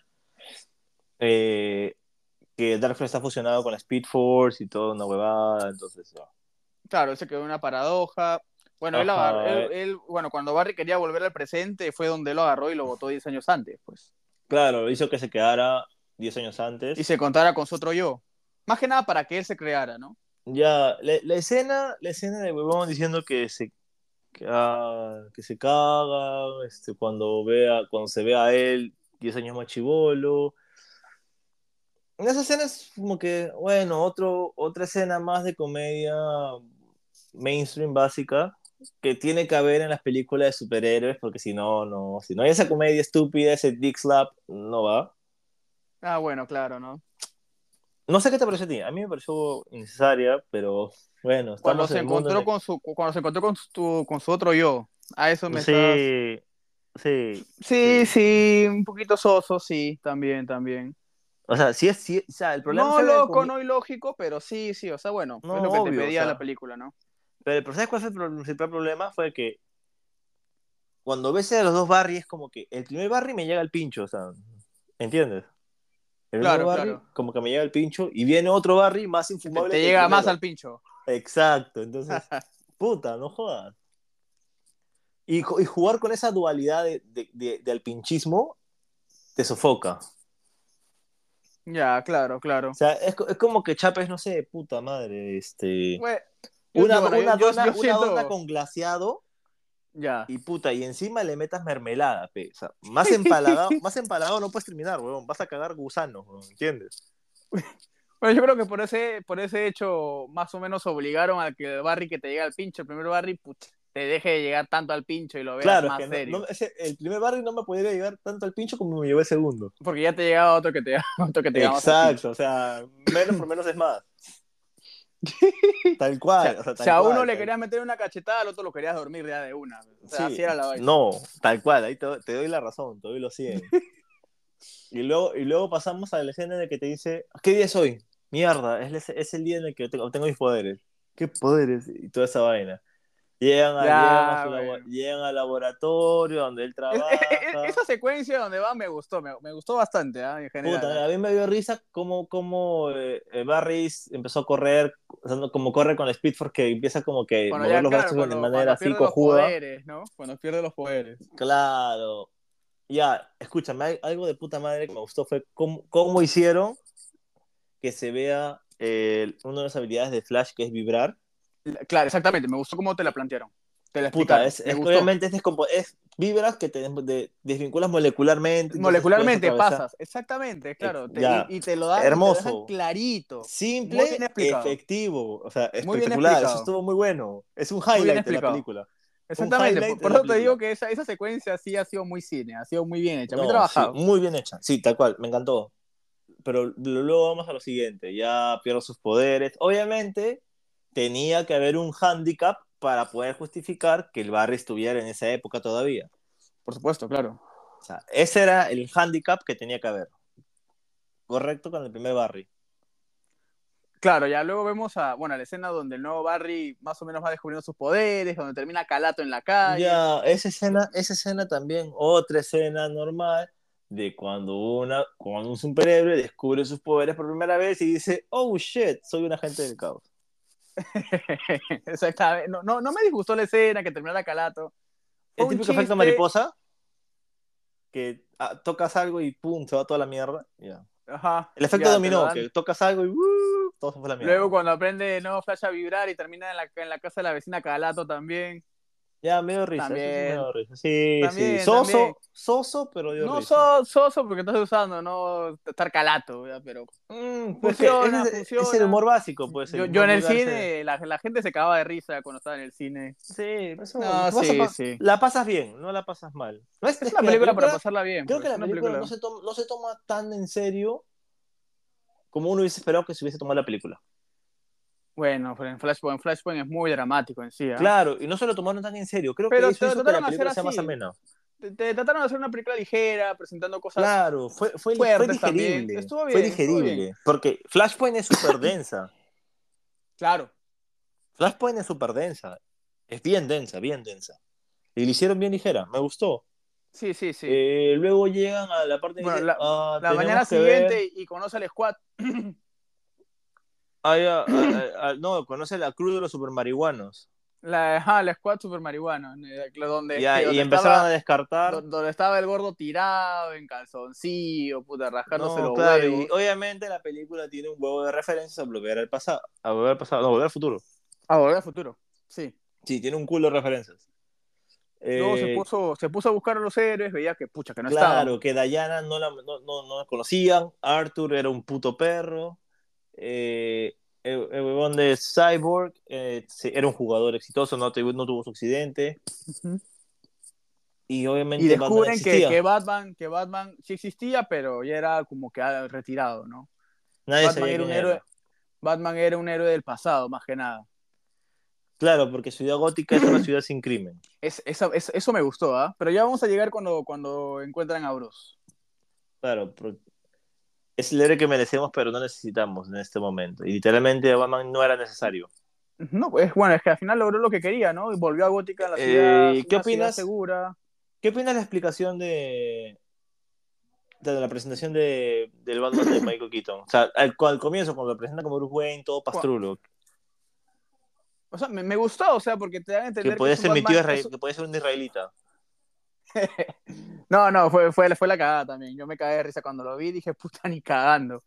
Eh, que Dark Flash está fusionado con la Speed Force y toda una huevada, entonces. Claro, se quedó una paradoja. Bueno, él, agarró- él- eh. él- bueno, cuando Barry quería volver al presente fue donde lo agarró y lo votó 10 años antes, pues. Claro, hizo que se quedara 10 años antes. Y se contara con su otro yo. Más que nada para que él se creara, ¿no? Ya, la, la escena, la escena de huevón diciendo que se que, ah, que se caga, este, cuando vea, cuando se ve a él 10 años más chivolo. En esa escena es como que, bueno, otro, otra escena más de comedia mainstream básica que tiene que haber en las películas de superhéroes, porque si no, no, si no hay esa comedia estúpida, ese dick slap, no va. Ah, bueno, claro, ¿no? No sé qué te pareció a ti, a mí me pareció innecesaria, pero bueno, Cuando se en el mundo encontró con su, cuando se encontró con su, con su otro yo. A eso me estás- Sí, sí. Sí, sí, un poquito soso, sí, también, también. O sea, sí es, sí, o sea, el problema No loco, no ilógico, pero sí, sí, o sea, bueno, No, es lo que obvio, te o pedía sea. la película, ¿no? Pero, pero ¿sabes cuál fue el principal problema? Fue que cuando ves a los dos Barry es como que el primer Barry me llega al pincho, o sea, ¿entiendes? El Claro, primer Barry claro. como que me llega al pincho y viene otro Barry más infumable. te llega más al pincho. Exacto, entonces, (laughs) puta, no jodas. Y, ju- y jugar con esa dualidad de, de, de- de alpinchismo te sofoca. Ya, claro, claro. O sea, es, es como que chapes, no sé, puta madre, este... Bueno, Una, bueno, una yo- dona, yo una dona con glaseado Ya. y puta, y encima le metas mermelada, pe. O sea, más empalagado, (laughs) más empalagado no puedes terminar, weón. Vas a cagar gusanos, weón, ¿entiendes? (laughs) Bueno, yo creo que por ese, por ese hecho, más o menos obligaron a que el Barry que te llega al pincho, el primer Barry, put, te deje de llegar tanto al pincho y lo veas Claro, más que no- serio. no- ese- el primer barrio no me podría llegar tanto al pincho como me llevó el segundo. Porque ya te llegaba otro que te, (laughs) otro que te. Exacto, o sea, menos por menos es más. (laughs) Tal cual. O o sea, tal a uno cual, le querías meter una cachetada, al otro lo querías dormir ya de una. O sea, Sí, así era la vaina. No, tal cual, ahí te, te doy la razón, te doy los (laughs) 100. y, luego, y luego pasamos a la escena de que te dice, ¿qué día es hoy? Mierda, es, el- es el día en el que tengo, obtengo mis poderes. ¿Qué poderes? Y toda esa vaina. Llegan, a- Ya, llegan, a su bueno. labo- llegan al laboratorio donde él trabaja. es- es- esa secuencia donde va me gustó, me, me gustó bastante, ¿ah? en general. Puta, a mí me dio risa cómo, cómo eh, eh, Barris empezó a correr, o sea, no, como corre con la Speed Force, que empieza como que Cuando mover ya, los claro, brazos cuando- de manera cuando así pierde los cojuda. poderes, ¿no? Cuando pierde los poderes. Claro. Ya, escúchame, algo de puta madre que me gustó fue cómo, cómo hicieron que se vea eh, una de las habilidades de Flash, que es vibrar. Claro, exactamente, me gustó cómo te la plantearon. Te la Puta, es, es- obviamente es, es vibras que te de- desvinculas molecularmente. Molecularmente pasas, exactamente, claro. te- ya. y, y te lo dan, Hermoso. te lo dejan clarito. Muy Simple, efectivo, o sea, Muy bien espectacular, eso estuvo muy bueno. Es un highlight de la película. Exactamente, por, eso te digo que esa, esa secuencia sí ha sido muy cine, ha sido muy bien hecha, muy No, trabajado. sí, muy bien hecha, sí, tal cual, me encantó. Pero luego vamos a lo siguiente, ya pierde sus poderes. Obviamente tenía que haber un handicap para poder justificar que el Barry estuviera en esa época todavía. Por supuesto, claro. O sea, ese era el handicap que tenía que haber. Correcto con el primer Barry. Claro, ya luego vemos a, bueno, la escena donde el nuevo Barry más o menos va descubriendo sus poderes, donde termina Calato en la calle. Ya, esa escena, esa escena también, otra escena normal de cuando, una, cuando un superhéroe descubre sus poderes por primera vez y dice, oh shit, soy un agente del caos. (laughs) Exactamente. No, no, no me disgustó la escena que terminara Calato. Fue El típico efecto chiste. mariposa, que ah, tocas algo y pum, se va toda la mierda. Ajá. El efecto ya, dominó, que tocas algo y uh, todo se fue la mierda. Luego cuando aprende nuevo Flash a vibrar y termina en la, en la casa de la vecina Calato también. Ya, me dio risa. sí También. dio risa. Sí, También, sí. Soso, también. soso, pero No so- soso porque estás usando, no estar Calato, ¿verdad? pero Mm, (laughs) porque Funciona, es, el humor básico, pues. yo, yo en el cine, la, la gente se cagaba de risa cuando estaba en el cine. Sí, eso, No, a sí, sí. La pasas bien, no la pasas mal. No es, una película para película- pasarla bien. Creo pues, que la una película, No, se toma, no se toma tan en serio como uno hubiese esperado que se hubiese tomado la película. Bueno, en Flashpoint, Flashpoint es muy dramático en sí. ¿ah? Claro, y no se lo tomaron tan en serio. Creo Pero que eso hizo que la de película sea más amena. Te, te trataron de hacer una película ligera, presentando cosas. Claro, fue, fue, fue digerible. Estuvo fue bien, estuvo digerible. bien. Porque Flashpoint es súper densa. (laughs) Claro. Flashpoint es súper densa. Es bien densa, bien densa. Y la hicieron bien ligera, me gustó. Sí, sí, sí. Eh, luego llegan a la parte Bueno, dice, la- "Ah, la mañana que ver". siguiente y conoce al squad. (clears throat) Ah, ah, ah, (clears throat) ah, no, conoce la cruz de los supermarihuanos. La, ajá, la squad super marihuana. eh, Donde, Ya, donde y empezaron estaba- a descartar. do- donde estaba el gordo tirado, en calzoncillo, puta, rascándose No, los claro, huevos. y obviamente la película tiene un huevo de referencias a volver al pasado. A volver al pasado, no, volver al futuro. A volver al futuro. Sí. Sí, tiene un culo de referencias. Luego se Eh, puso, se puso a buscar a los héroes, veía que pucha, que no claro, estaban. que Diana no la, no, no- no la conocían. Arthur era un puto perro. Eh, el, el huevón de Cyborg eh, era un jugador exitoso, no, tuvo- no tuvo su accidente. Y obviamente Y Batman descubren que, existía. que Batman, que Batman sí existía, pero ya era como que ah, retirado, ¿no? Nadie Batman sabía era un héroe. era. Batman era un héroe del pasado, más que nada. Claro, porque Ciudad Gótica es una (clears throat) ciudad sin crimen. Es, esa- es- eso me gustó, ¿ah? Pero ya vamos a llegar cuando, cuando encuentran a Bruce. Claro, pero es el héroe que merecemos, pero no necesitamos en este momento. Y literalmente Batman no era necesario. No, pues bueno, es que al final logró lo que quería, ¿no? Y volvió a Gótica a la Eh, ciudad. ¿qué una ciudad opinas? segura. ¿Qué opinas de la explicación de, de la presentación de, del Batman de Michael (clears throat) Keaton? O sea, al, al comienzo, cuando lo presenta como Bruce Wayne, todo pastrulo, O sea, me, me gustó, o sea, porque te dan a entender que podía un ser mi tío Batman- que podía ser un israelita. No, no, fue, fue, fue la cagada también. Yo me cagué de risa cuando lo vi, dije, puta, ni cagando.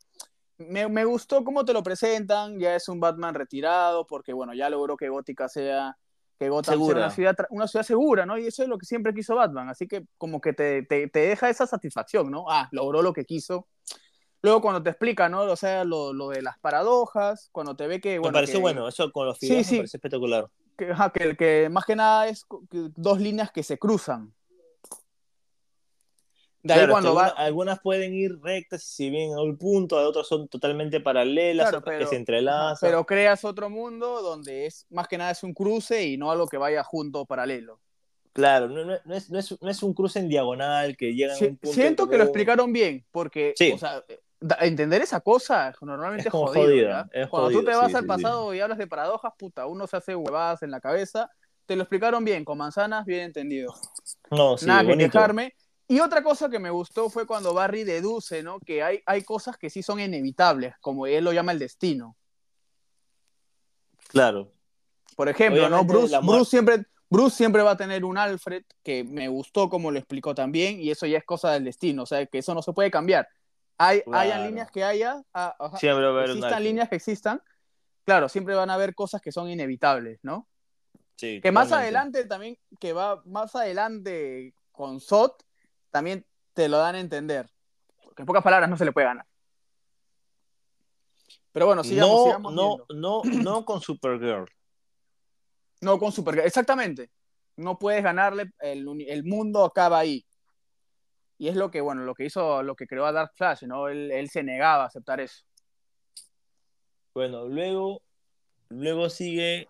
Me, me gustó cómo te lo presentan, ya es un Batman retirado, porque bueno, ya logró que Gótica sea, que Gotham sea una ciudad, una ciudad segura, ¿no? Y eso es lo que siempre quiso Batman, así que como que te, te, te deja esa satisfacción, ¿no? Ah, logró lo que quiso. Luego cuando te explica, ¿no? O sea, lo, lo de las paradojas, cuando te ve que... me Bueno, pareció que- bueno, eso con los fideos sí. me pareció espectacular. que, ajá, que, que más que nada es dos líneas que se cruzan. De ahí Claro, cuando que va... alguna- algunas pueden ir rectas si bien a un punto, otras son totalmente paralelas, Claro, otras pero- que se entrelazan. Pero creas otro mundo donde es más que nada es un cruce y no algo que vaya junto o paralelo. Claro, no, no- no es, no, es, no es un cruce en diagonal que llega a un punto. siento en que lo explicaron bien, porque Sí. o sea, da- entender esa cosa normalmente Es como jodido. jodida, Cuando tú jodido, te vas sí, al sí, pasado y hablas de paradojas, puta, uno se hace huevadas en la cabeza. Te lo explicaron bien, con manzanas, bien entendido. No, sí, Nada que quejarme. Y otra cosa que me gustó fue cuando Barry deduce, ¿no? Que hay, hay cosas que sí son inevitables, como él lo llama el destino. Claro. Por ejemplo, ¿no? Bruce, siempre, Bruce siempre va a tener un Alfred, que me gustó como lo explicó también, y eso ya es cosa del destino, o sea, que eso no se puede cambiar. Hay, Claro. Hayan líneas que haya, ah, Siempre va a haber un existan líneas que existan, claro, siempre van a haber cosas que son inevitables, ¿no? Sí, Que más adelante también, que va más adelante con Sot, también te lo dan a entender. Porque en pocas palabras no se le puede ganar. Pero bueno, sigamos, no, sigamos no, no, no (clears throat) con Supergirl. No con Supergirl. Exactamente. No puedes ganarle, el, el mundo acaba ahí. Y es lo que, bueno, lo que hizo, lo que creó a Dark Flash, ¿no? Él, él se negaba a aceptar eso. Bueno, luego, luego sigue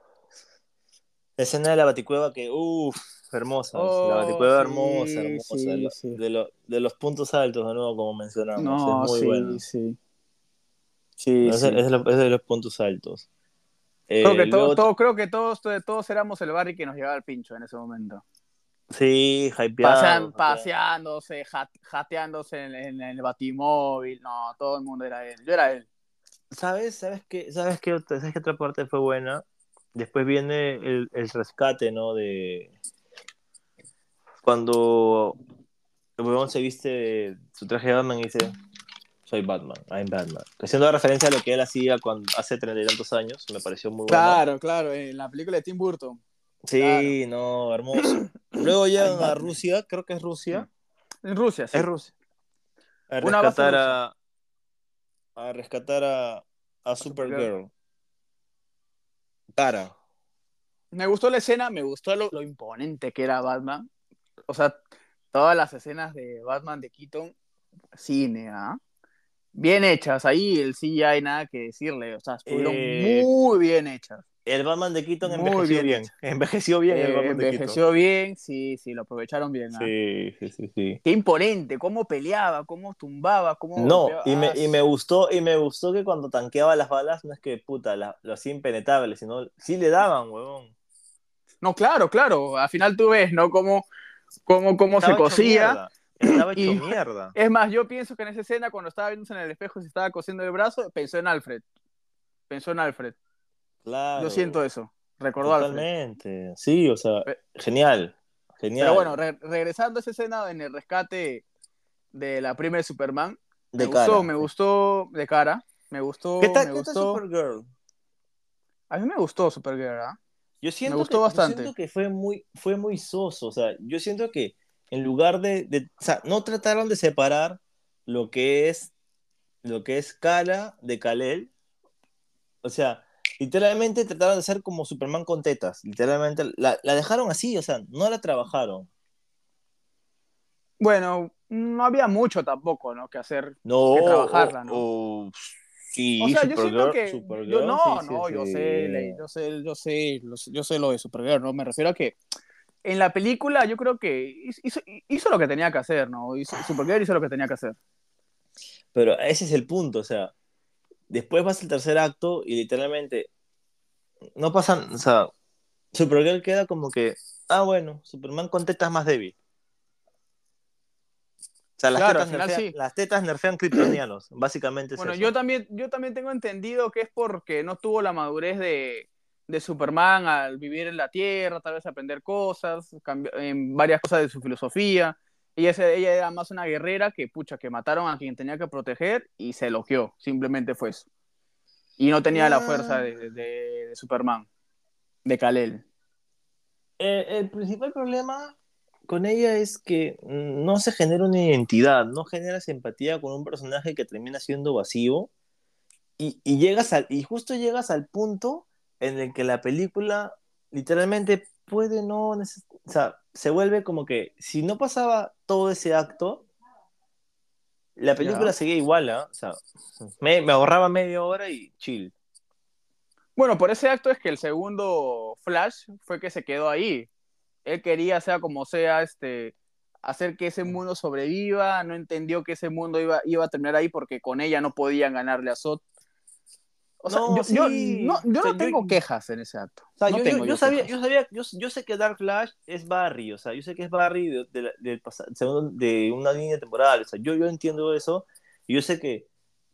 la escena de la baticueva que, uff, hermosa. Oh, la baticueva sí, hermosa, hermosa. sí, lo- sí. De, lo- de los puntos altos, de nuevo, como mencionamos. No, es muy sí, bueno. sí. Sí, Es, sí. es de los, es de los puntos altos. Eh, Creo que, todo- creo que todos, todos éramos el Barry que nos llevaba al pincho en ese momento. Sí, hypeado. Pasean- paseándose, jat- jateándose en, en el batimóvil. No, todo el mundo era él. Yo era él. ¿Sabes? ¿Sabes qué? ¿Sabes qué, otra- ¿Sabes qué otra parte fue buena? Después viene el, el rescate, ¿no? De cuando el huevón se viste su traje de Batman y dice soy Batman, I'm Batman. Haciendo referencia a lo que él hacía cuando, hace treinta y tantos años, me pareció muy bueno. Claro, claro, en la película de Tim Burton. Sí, no, hermoso. (clears throat) Luego llegan a Rusia, creo que es Rusia, En Rusia, sí. Es Rusia. a rescatar a, a rescatar a, a Supergirl. Cara. Me gustó la escena, me gustó lo, lo imponente que era Batman. O sea, todas las escenas de Batman de Keaton, cine, ¿ah? Bien hechas. Ahí el CGI nada que decirle. O sea, estuvieron Eh, muy bien hechas. El Batman de Keaton Muy envejeció bien bien. hecho. Envejeció bien el Eh, Batman de Keaton. envejeció bien, sí, sí, lo aprovecharon bien. ¿ah? Sí, sí, sí, sí. Qué imponente, cómo peleaba, cómo tumbaba, cómo. No, golpeaba. y me, Ah, y me gustó, y me gustó que cuando tanqueaba las balas, no es que puta, la- lo hacía impenetrable, sino sí le daban, huevón. No, claro, claro. Al final tú ves, ¿no? Cómo, cómo, cómo se cosía. Estaba hecho Y- mierda. Es más, yo pienso que en esa escena, cuando estaba viéndose en el espejo y se estaba cosiendo el brazo, pensó en Alfred. Pensó en Alfred. Claro. Yo siento eso. Recordó a Alfred. Totalmente. Sí, o sea, genial. Genial. Pero bueno, re- regresando a esa escena en el rescate de la prima de Superman, de me cara. gustó, me gustó de cara. Me gustó, ¿Qué tal, me qué tal gustó. Supergirl? A mí me gustó Supergirl, ¿ah? Yo siento, gustó que, yo bastante. siento que fue muy, fue muy soso. O sea, yo siento que en lugar de, de- O sea, no trataron de separar lo que es. Lo que es Kala de Kalel. O sea, literalmente trataron de hacer como Superman con tetas. Literalmente la, la dejaron así, o sea, no la trabajaron. Bueno, no había mucho tampoco, ¿no? Que hacer. No, Que trabajarla, o- ¿no? o- O sea, yo siento que. Supergirl, yo, no, sí, sí, no, yo sí. sé, yo sé, yo sé, yo sé lo de Supergirl, ¿no? Me refiero a que en la película yo creo que hizo, hizo lo que tenía que hacer, ¿no? Hizo, Supergirl hizo lo que tenía que hacer. Pero ese es el punto, o sea, después vas al tercer acto y literalmente no pasan, o sea, Supergirl queda como que, ah, bueno, Superman con tetas más débil. Sea, las, Claro, tetas, nerfean, sí. las tetas nerfean kryptonianos, (clears throat) básicamente es Bueno, eso. yo también, yo también tengo entendido que es porque no tuvo la madurez de, de Superman al vivir en la Tierra, tal vez aprender cosas, en varias cosas de su filosofía. Ella, ella era más una guerrera que, pucha, que mataron a quien tenía que proteger y se elogió. Simplemente fue eso. Y no tenía la fuerza de, de- de Superman, de Kal-El. Eh, el principal problema con ella es que mm, no se genera una identidad, no generas empatía con un personaje que termina siendo vacío y, y llegas al, y justo llegas al punto en el que la película literalmente puede no, o sea, se vuelve como que si no pasaba todo ese acto, la película Ya. seguía igual, ¿ah? O sea, me, me ahorraba media hora y chill. Bueno, por ese acto es que el segundo Flash fue que se quedó ahí. Él quería, sea como sea, este, hacer que ese mundo sobreviva, no entendió que ese mundo iba, iba a terminar ahí porque con ella no podían ganarle a Zod. O sea, No, yo, yo sí. no, yo O sea, no tengo yo- quejas en ese acto. O sea, No yo, tengo yo- yo yo sabía, yo sabía, yo, yo sé que Dark Flash es Barry, o sea, yo sé que es Barry de, de, segundo- de una línea temporal, o sea, yo, yo entiendo eso, y yo sé que,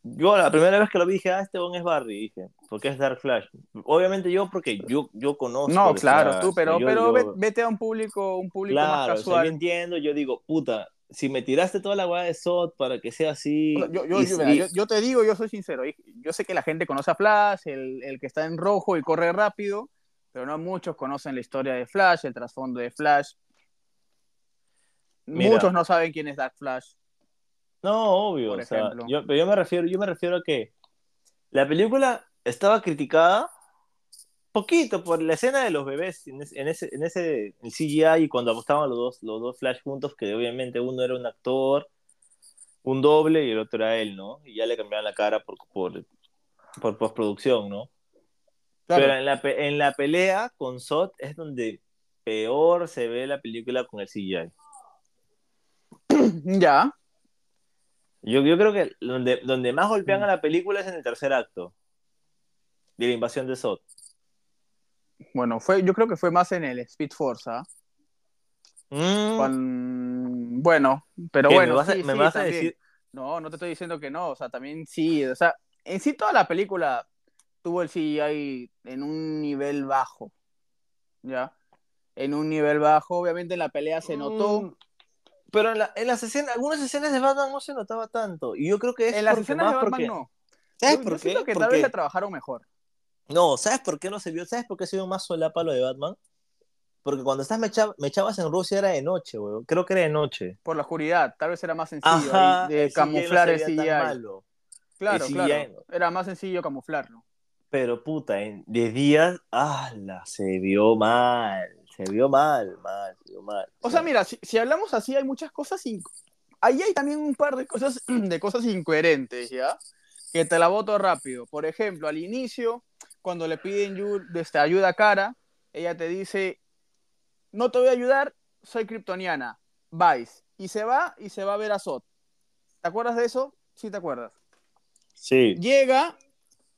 yo la primera vez que lo vi dije, ah, este bon es Barry, dije, porque es Dark Flash. Obviamente yo, porque yo, yo conozco. No, claro, tú, pero, yo- pero yo- vete a un público, un público más claro, o sea, casual. yo entiendo, yo digo, puta, si me tiraste toda la weá de Sod para que sea así. Yo, yo- y- yo- mira, y- yo- yo te digo, yo soy sincero, yo sé que la gente conoce a Flash, el, el que está en rojo y corre rápido, pero no muchos conocen la historia de Flash, el trasfondo de Flash. Mira. Muchos no saben quién es Dark Flash. No, obvio. por o sea, yo, pero yo me refiero, yo me refiero a que la película estaba criticada poquito por la escena de los bebés en ese, en ese, en ese el CGI y cuando estaban los dos, los dos Flash juntos, que obviamente uno era un actor, un doble y el otro era él, ¿no? Y ya le cambiaban la cara por, por, por postproducción, ¿no? Claro. Pero en la, en la pelea con Sot es donde peor se ve la película con el CGI. (clears throat) Ya. Yo, yo creo que donde, donde más golpean a la película es en el tercer acto de la invasión de Sot. Bueno, fue, yo creo que fue más en el Speed Force, ¿ah? Mm, Bueno, pero ¿qué? bueno, ¿Me vas a, sí, me sí, vas a también. decir? No, no te estoy diciendo que no, o sea, también sí, o sea, en sí toda la película tuvo el CGI en un nivel bajo, ¿ya? En un nivel bajo, obviamente en la pelea se notó. Mm, pero en, la- en las escenas, algunas escenas de Batman no se notaba tanto. Y yo creo que es en las escenas de Batman porque- no. ¿Sabes Yo- por yo qué? siento que tal Porque- vez la trabajaron mejor. No, ¿sabes por qué no se vio? ¿Sabes por qué se vio más solapa lo de Batman? Porque cuando estás mecha- mechabas en Rusia era de noche, weón. Creo que era de noche. Por la oscuridad, tal vez era más sencillo Ajá, ahí de el no camuflar el CGI. malo. Claro, El claro. No. Era más sencillo camuflarlo. Pero puta, en- de días, ¡ala! Se vio mal. Se vio mal, mal, se vio mal. O sea, mira, si, si hablamos así, hay muchas cosas. in- Ahí hay también un par de cosas, (clears throat) de cosas incoherentes, ¿ya? Que te la voto rápido. Por ejemplo, al inicio, cuando le piden este, ayuda a Cara, ella te dice: No te voy a ayudar, soy kryptoniana. Vais. Y se va y se va a ver a Zod. ¿Te acuerdas de eso? Sí, te acuerdas. Sí. Llega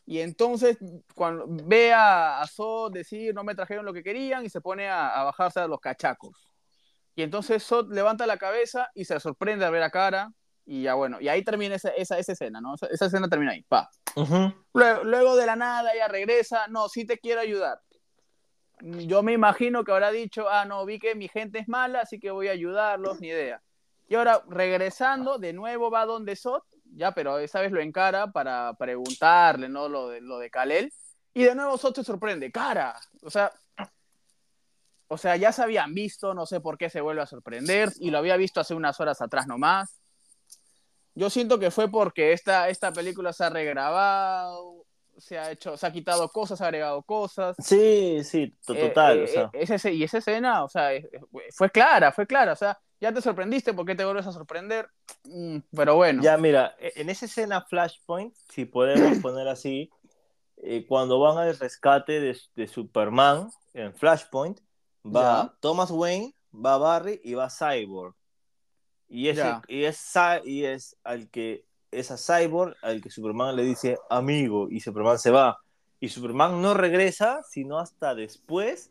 y entonces cuando ve a, a Zod decir no me trajeron lo que querían y se pone a, a bajarse a los cachacos. Y entonces Zod levanta la cabeza y se sorprende al ver a Cara y ya bueno, y ahí termina esa, esa, esa escena, ¿no? Esa, esa escena termina ahí, pa. Luego, luego de la nada ella regresa, no, sí te quiero ayudar. Yo me imagino que habrá dicho, ah, no, vi que mi gente es mala, así que voy a ayudarlos, ni idea. Y ahora, regresando, de nuevo va donde Sot, ya, pero esa vez lo encara para preguntarle, ¿no? Lo de, lo de Kalel. Y de nuevo Sot se sorprende, cara. O sea, o sea, ya se habían visto, no sé por qué se vuelve a sorprender, y lo había visto hace unas horas atrás nomás. Yo siento que fue porque esta, esta película se ha regrabado, se ha hecho, se ha quitado cosas, se ha agregado cosas. Sí, sí, Eh, total. eh, o sea. ese- y esa escena, o sea, fue clara, fue clara. O sea, ya te sorprendiste, ¿por qué te vuelves a sorprender? Mm, pero bueno. Ya, mira, e- en esa escena Flashpoint, si podemos (clears throat) poner así, eh, cuando van al rescate de, de Superman en Flashpoint, va Ya. Thomas Wayne, va Barry y va Cyborg. Y, ese, y, es, y es al que es a Cyborg al que Superman le dice amigo y Superman se va. Y Superman no regresa, sino hasta después,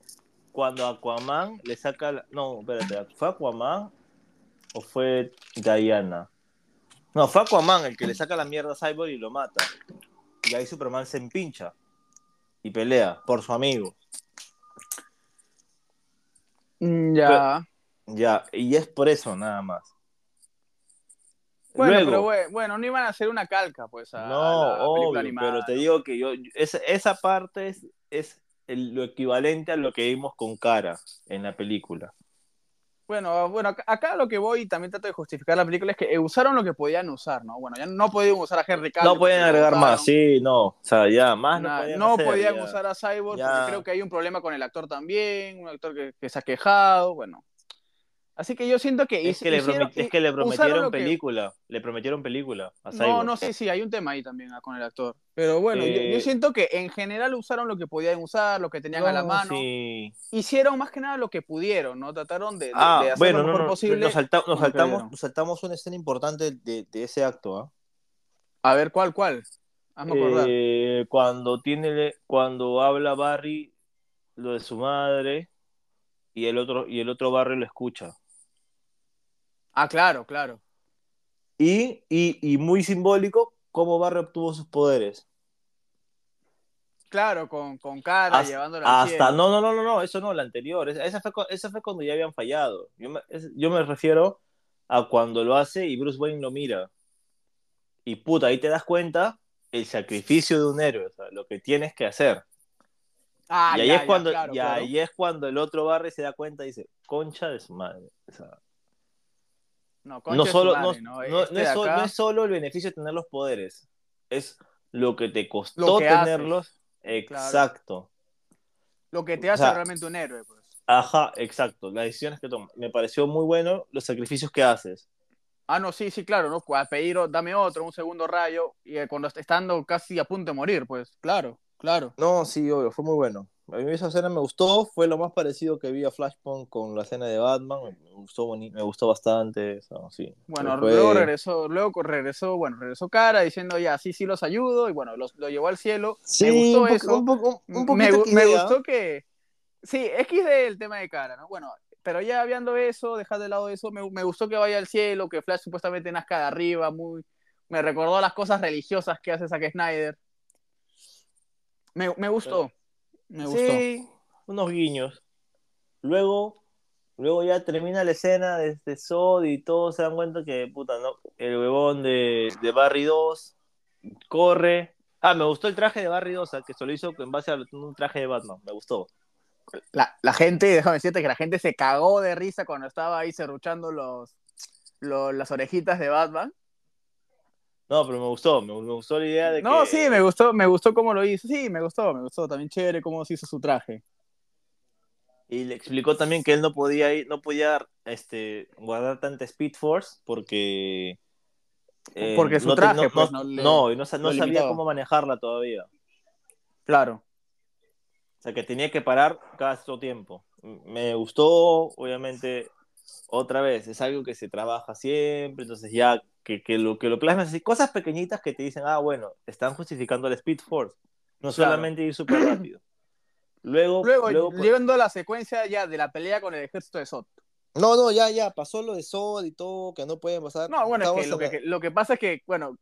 cuando Aquaman le saca... la- No, espérate, ¿fue Aquaman o fue Diana? No, fue Aquaman el que le saca la mierda a Cyborg y lo mata. Y ahí Superman se empincha y pelea por su amigo. Mm, Ya. Ya, y es por eso nada más. Bueno, Luego- pero bueno, bueno, no iban a hacer una calca, pues, a No, la obvio, animada. pero te digo que yo, esa, esa parte es, es el- lo equivalente a lo que vimos con Cara en la película. Bueno, bueno, acá, acá lo que voy y también trato de justificar la película es que usaron lo que podían usar, ¿no? Bueno, ya no podían usar a Henry Cavill. No pueden agregar usaron. más, sí, no, o sea, ya, más Nah, no podían, no hacer, podían ya. usar a Cyborg Ya. porque creo que hay un problema con el actor también, un actor que, que se ha quejado, bueno. Así que yo siento que... Es que, le hicieron- es que le prometieron que- película, le prometieron película a No, no, sí, sí, hay un tema ahí también ah, con el actor. Pero bueno, yo- yo, Eh, siento que en general usaron lo que podían usar, lo que tenían a la No, mano. sí. Hicieron más que nada lo que pudieron, ¿no? Trataron de, de- Ah, de hacer bueno, lo no, mejor no, posible. nos, salta- saltamos, nos saltamos una escena importante de, de ese acto, ¿ah? A ver, ¿cuál, cuál? Hazme acordar. Eh, cuando tiene cuando habla Barry lo de su madre y el otro y el otro Barry lo escucha Ah, claro, claro. y, y, y muy simbólico cómo Barry obtuvo sus poderes Claro, con, con cara, hasta, llevándola hasta- no no no no no eso no la anterior esa, fue esa fue cuando ya habían fallado. Yo me, yo me refiero a cuando lo hace y Bruce Wayne lo mira. Y puta ahí te das cuenta el sacrificio de un héroe o sea, lo que tienes que hacer. Ah, y ahí ya, es ya, cuando claro, y claro. ahí es cuando el otro Barry se da cuenta y dice concha de su madre O sea, No, no su solo madre, no, ¿no? Este es acá- no es solo el beneficio de tener los poderes es lo que te costó Lo que tenerlos. Exacto. Lo que te o hace sea, realmente un héroe, pues. ajá exacto. Las decisiones que tomas. Me pareció muy bueno los sacrificios que haces. Ah, no, sí, sí, claro, ¿no? A pedir, dame otro, un segundo rayo, y eh, cuando estando casi a punto de morir, pues, claro, claro. no sí obvio fue muy bueno a mí esa escena me gustó fue lo más parecido que vi a Flashpoint con la escena de Batman me, gustó boni- me gustó bastante eso, sí Bueno, Fue- luego regresó, luego regresó, bueno, regresó Cara diciendo ya, sí, sí los ayudo, y bueno, los, lo llevó al cielo. Sí, me gustó un poco- eso. un poco- un poquito me gustó que. Sí, XD el tema de cara, ¿no? Bueno, pero ya viendo eso, dejar de lado eso, me, me gustó que vaya al cielo, que Flash supuestamente nazca de arriba, muy. Me recordó las cosas religiosas que hace Zack Snyder. Me, me gustó. Me gustó. Sí, unos guiños. Luego, luego ya termina la escena de, de Sod y todos se dan cuenta que, puta, no, el huevón de, de Barry 2 corre. Ah, me gustó el traje de Barry 2, ah, que se lo hizo en base a un traje de Batman, me gustó. La, la gente, déjame decirte que la gente se cagó de risa cuando estaba ahí serruchando los, los- las orejitas de Batman. No, pero me gustó, me, me gustó la idea de No, que... sí, me gustó, me gustó cómo lo hizo. Sí, me gustó, me gustó. También chévere cómo se hizo su traje. Y le explicó también que él no podía ir, no podía este, guardar tanta Speed Force porque... eh, Porque su no traje, no, pues, no, no le- no, y no, no sabía cómo manejarla todavía. Claro. O sea, que tenía que parar cada cierto tiempo. Me gustó, obviamente, otra vez, es algo que se trabaja siempre, entonces ya que, que lo que lo plasmas así, cosas pequeñitas que te dicen, ah, bueno, están justificando el Speed Force, no Claro. solamente ir súper rápido. (clears throat) Luego, Luego, luego, pues- llegando a la secuencia ya de la pelea con el ejército de Sot. No, no, ya, ya, pasó lo de Sod y todo, que no pueden pasar. No, bueno, es que lo, que lo que pasa es que, bueno,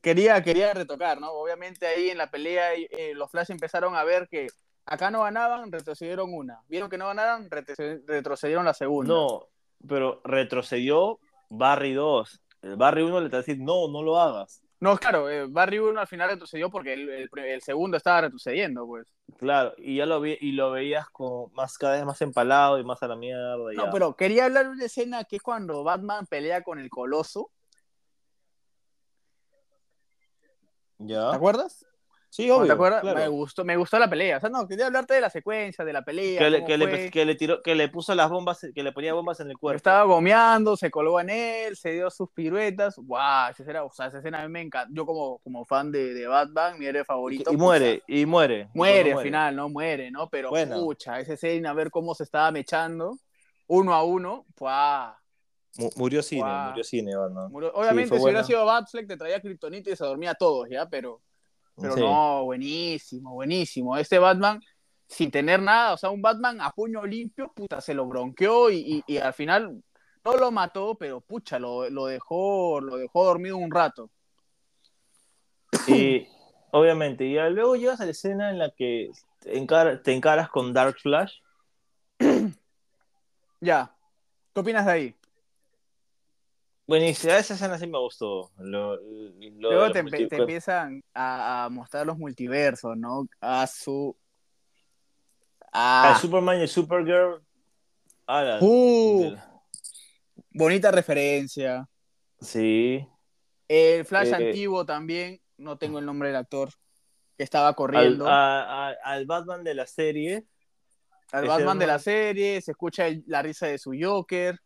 quería, quería retocar, ¿no? Obviamente ahí en la pelea eh, los Flash empezaron a ver que acá no ganaban, retrocedieron una. Vieron que no ganaban, retroced- retrocedieron la segunda. No, pero retrocedió Barry 2. El Barry 1 le está diciendo, no, no lo hagas. No, claro, eh, Barry 1 al final retrocedió porque el, el- el segundo estaba retrocediendo, pues. Claro, y ya lo vi, y lo veías como más cada vez más empalado y más a la mierda. No, ya. pero quería hablar de una escena que es cuando Batman pelea con el Coloso. ¿Ya? ¿Te acuerdas? Sí, ¿No obvio. ¿Te acuerdas? claro. Me gustó, me gustó la pelea. O sea, no, quería hablarte de la secuencia, de la pelea. que, le, que, le, que le tiró, que le puso las bombas, que le ponía bombas en el cuerpo. Estaba gomeando, se colgó en él, se dio sus piruetas. ¡Guau! Esa escena, o sea, esa escena a mí me encanta. Yo como, como fan de, de Batman, mi héroe y, favorito. y pucha, muere, y muere. Muere Cuando al final, ¿no? Muere, ¿no? Pero Bueno. pucha, esa escena, a ver cómo se estaba mechando, uno a uno, ¡guau! Mu- Murió cine, Guau. murió cine. Murió- Obviamente, fue si hubiera bueno. sido Batfleck, te traía Kryptonita y se dormía a todos, ¿ya? Pero, pero Sí. no, buenísimo, buenísimo. Este Batman, sin tener nada, o sea, un Batman a puño limpio, puta, se lo bronqueó y, y- y al final no lo mató, pero pucha, lo, lo dejó, lo dejó dormido un rato. Y obviamente, y luego llegas a la escena en la que te, encar- te encaras con Dark Flash. Ya. ¿Qué opinas de ahí? Buenísima, esa escena sí me gustó. Lo, lo de Luego te, empiezan a, a mostrar los multiversos, ¿no? A su. Ah, Superman y Supergirl. La- Uh. bonita referencia. sí. El Flash Eh, antiguo también, no tengo el nombre del actor, que estaba Al, corriendo. Al, a- a- al Batman de la serie. ese Batman de la serie, se escucha el- la risa de su Joker.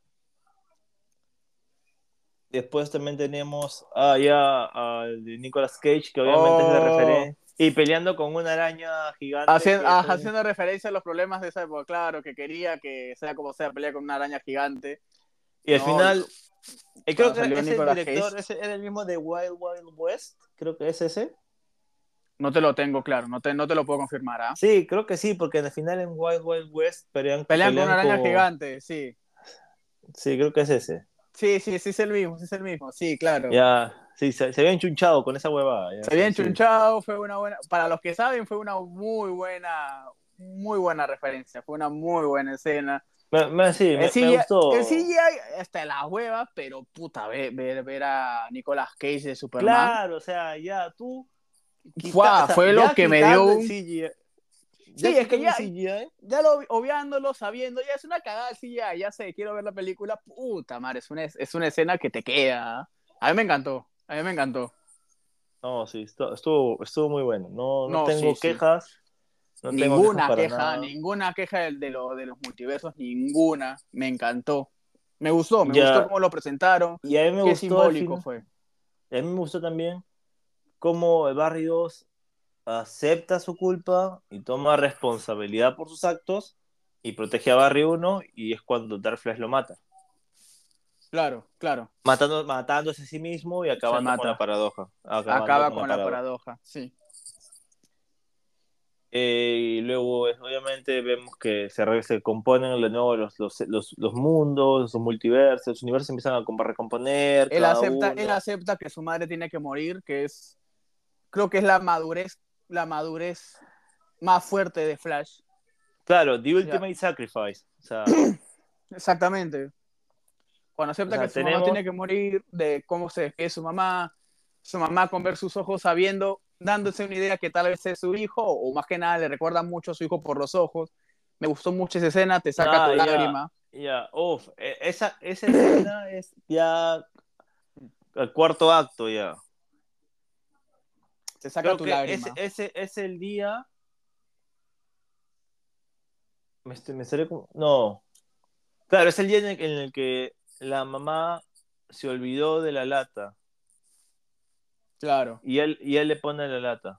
Después también tenemos ah, ya al Nicolas Cage, que obviamente es de Oh. referencia. Y peleando con una araña gigante. Haciendo, que ah, es haciendo referencia a los problemas de esa época, claro, que quería que sea como sea, pelear con una araña gigante. Y al No, final. eh, creo que ese Nicolas director Cage. ese era el mismo de Wild Wild West. Creo que es ese. No te lo tengo claro, no te, no te lo puedo confirmar. ¿ah? Sí, creo que sí, porque al final en Wild Wild West pelean, Pelean con una araña gigante, sí. Sí, creo que es ese. Sí, sí, sí es el mismo, sí es el mismo, sí, claro. Ya, sí, se, se había enchunchado con esa huevada. ya, Se había enchunchado, fue una buena, para los que saben, fue una muy buena, muy buena referencia, fue una muy buena escena. Me, me- sí, me, El me CGI, gustó. el CGI hasta las huevas, pero puta, ver, ver, ver a Nicolas Cage de Superman. Claro, o sea, ya tú. quita- Fua, o sea, fue lo que me dio un- CGI, Sí, es que ya- CGI, Ya lo obviándolo, sabiendo, ya es una cagada CGI, ya sé, quiero ver la película, puta madre, es una, es una escena que te queda. A mí me encantó, a mí me encantó. No, sí, estuvo, estuvo, muy bueno. No, no, No, tengo sí, sí. quejas. No tengo ninguna queja, nada. ninguna queja del- de, lo- de los multiversos, ninguna. Me encantó. Me gustó, me Ya. gustó cómo lo presentaron. Y a mí me Qué gustó simbólico fue. a mí me gustó también cómo el Barry 2 acepta su culpa y toma responsabilidad por sus actos y protege a Barry 1 y es cuando Dark Flash lo mata. Claro, claro. Matando, matándose a sí mismo y acabando mata. con la paradoja. Acabando Acaba con, la paradoja. sí. Eh, y luego, obviamente, vemos que se, se componen de nuevo los, los, los, los mundos, los multiversos, los universos empiezan a comp- recomponer. Él acepta, uno. él acepta que su madre tiene que morir, que es, creo que es la madurez, la madurez más fuerte de Flash. Claro, The Ultimate Sacrifice. O sea, (coughs) Exactamente. Cuando acepta O sea, que su mamá tiene que morir, de cómo se despide su mamá, su mamá con ver sus ojos sabiendo, dándose una idea que tal vez es su hijo, o más que nada le recuerda mucho a su hijo por los ojos. Me gustó mucho esa escena, te saca Ah, tu lágrima. ya, uff, e- esa, esa escena es ya el cuarto acto ya. Te saca Creo tu lágrima. ese, ese es el día. Me, estoy- me estaré como- No. Claro, es el día en el, en el que la mamá se olvidó de la lata Claro, y él, y él le pone la lata.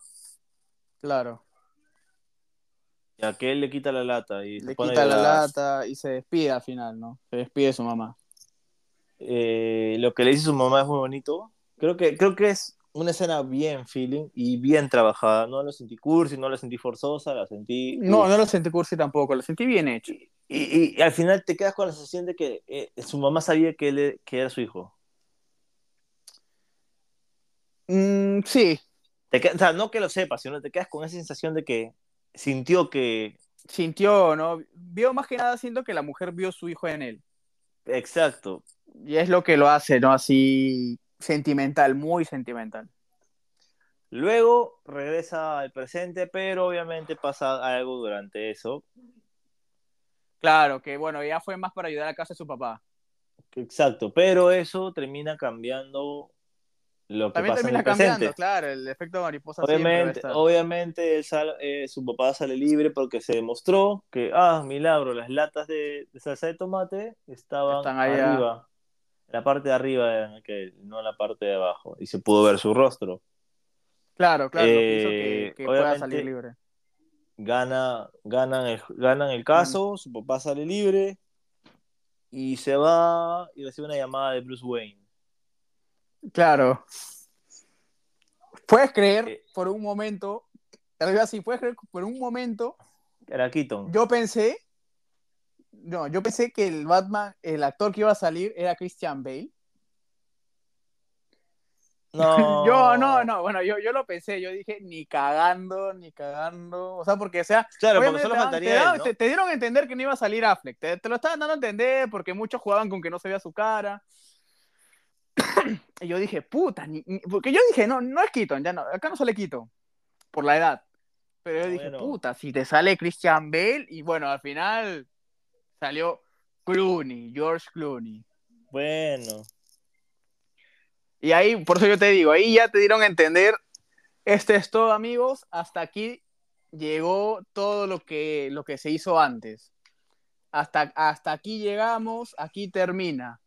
claro. Y a que él le quita la lata y se Le quita la lata y se despide al final, ¿no? Se despide de su mamá. Eh, lo que le dice su mamá es muy bonito. Creo que, creo que es una escena bien feeling y bien trabajada. No la sentí cursi, no la sentí forzosa, la sentí. No, no lo sentí cursi tampoco, lo sentí bien hecho. Y, y- y al final te quedas con la sensación de que eh, su mamá sabía que, él, e- que era su hijo. Mm, sí, Te quedas- o sea, no que lo sepas, sino te quedas con esa sensación de que sintió que. sintió, ¿no? Vio más que nada, siento que la mujer vio su hijo en él. Exacto. Y es lo que lo hace, ¿no? Así sentimental, muy sentimental. Luego regresa al presente, pero obviamente pasa algo durante eso. Claro, que bueno, ya fue más para ayudar a casa de su papá. Exacto, pero eso termina cambiando lo que También pasa en termina el cambiando, presente. claro, el efecto mariposa Obviamente, obviamente sal- eh, su papá sale libre porque se demostró que, ah, milagro, las latas de, de salsa de tomate estaban Están allá. arriba, en la parte de arriba, aquel, no la parte de abajo, y se pudo ver su rostro. Claro, claro, que Eh, que, que pueda salir libre. Gana, ganan, el, ganan el caso, su papá sale libre, y se va y recibe una llamada de Bruce Wayne. Claro. Puedes creer Eh. por un momento, en realidad sí, puedes creer por un momento, Era Keaton. yo pensé, no, yo pensé que el Batman, el actor que iba a salir era Christian Bale. No. (laughs) Yo, no, no, bueno, yo, yo lo pensé, yo dije, ni cagando, ni cagando, o sea, porque, o sea, Claro, porque solo te, faltaría te él, ¿no? te- te dieron a entender que no iba a salir Affleck, te, te lo estaban dando a entender porque muchos jugaban con que no se veía su cara. (coughs) y yo dije, puta, ni- ni- porque yo dije, no, no es Keaton, ya no, acá no sale Keaton, por la edad. Pero yo dije, puta, si te sale Christian Bale, y bueno, al final salió Clooney, George Clooney. Bueno. Y ahí, por eso yo te digo, ahí ya te dieron a entender, este es todo, amigos, hasta aquí llegó todo lo que, lo que se hizo antes. Hasta, hasta aquí llegamos, aquí termina.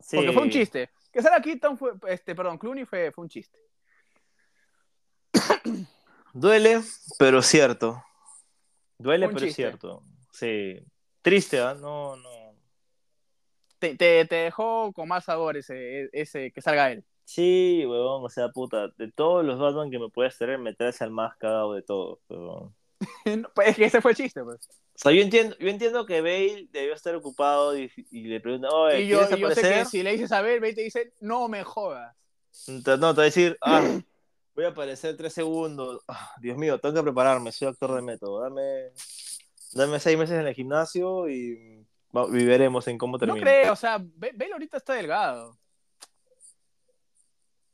Sí. Porque fue un chiste. Que Sarah Keaton fue, este, perdón, Clooney fue, fue un chiste. Duele, pero cierto. Duele, Un pero chiste. cierto. Sí. Triste, ¿ah? No, no. Te, te, te dejó con más sabor ese, ese que salga él. Sí, huevón, o sea, puta, de todos los Batman que me puedes tener, me traes al más cagado de todos, huevón. (laughs) No, pues, es que ese fue el chiste, pues. O sea, yo entiendo, yo entiendo que Bale debió estar ocupado y, y le pregunta, oye, Y yo, ¿quieres y yo sé que si le dices a ver, Bale te dice, no me jodas. Te- No, te va a decir, ah, voy a aparecer tres segundos. Ah, Dios mío, tengo que prepararme, soy actor de método. Dame, dame seis meses en el gimnasio y, veremos en cómo No termina. creo, o sea, Bale ahorita está delgado.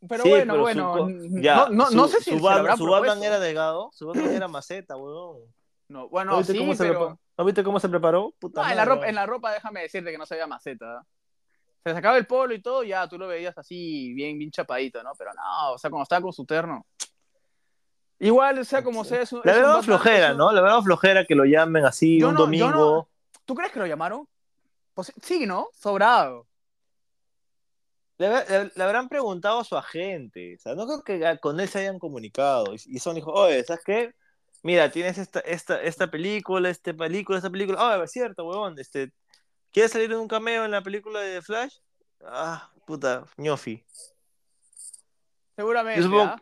Pero Sí, bueno, pero bueno, su ya, no, no, su- no sé si su, se Batman, su Batman era delgado, su Batman era (clears throat) maceta, huevón. No, ¿No bueno, viste, sí, cómo se pero... ¿No viste cómo se preparó? Puta No, en la, ropa, en la ropa déjame decirte que no se veía maceta. Se sacaba el polo y todo, ya tú lo veías así, bien, bien chapadito, ¿no? Pero no, o sea, cuando estaba con su terno. Igual, o sea, como sea, es un, La verdad flojera, un- ¿no? La verdad flojera que lo llamen así Yo un no- yo no- domingo. ¿Tú crees que lo llamaron? Pues, sí, ¿no? Sobrado. Le, habrá- le- le habrán preguntado a su agente. O sea, no creo que con él se hayan comunicado. Y, y son dijo, oye, ¿sabes qué? Mira, tienes esta, esta, esta película, esta película, esta película. Ah, es cierto, huevón. Este, ¿Quieres salir en un cameo en la película de Flash? Ah, puta, ñofi. Seguramente. Yo supongo.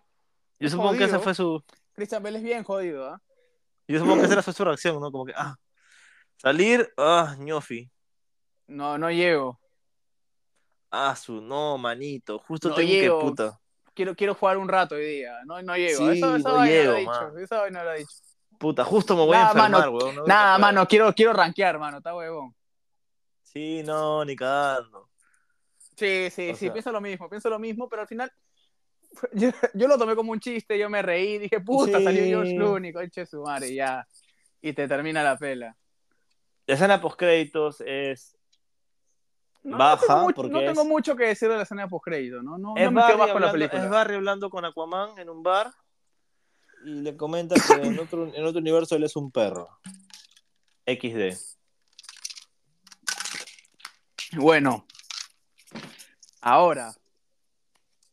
Yo supongo que esa fue su. Christian es bien jodido, ¿ah? Yo supongo que esa (clears throat) fue su reacción, ¿no? Como que, ah, salir, ah, ñofi. No, no llego. Ah, su, no, manito. Justo No tengo llego. que, puta. Quiero, quiero jugar un rato hoy día. No, no llego. Sí, eso, esa no llego, lo ha dicho. man. Esa vaina lo ha dicho. Puta, justo me voy Nada, a enfermar, mano, huevón. no, Nada, no, mano, quiero, quiero rankear, mano. Está huevón. Sí, no, ni cagando. Sí, sí, O sí, sea- pienso lo mismo, pienso lo mismo, pero al final (laughs) yo, yo lo tomé como un chiste, yo me reí, dije, puta, Sí. salió George Clooney, conche su madre, y ya. Y te termina la pela. La escena post créditos es No, Baja, no tengo, mucho, porque no tengo es- mucho que decir de la escena post crédito, ¿no? No, es, no Barry con la película. es Barry hablando con Aquaman en un bar y le comenta que en otro, en otro universo él es un perro. XD. Bueno, ahora,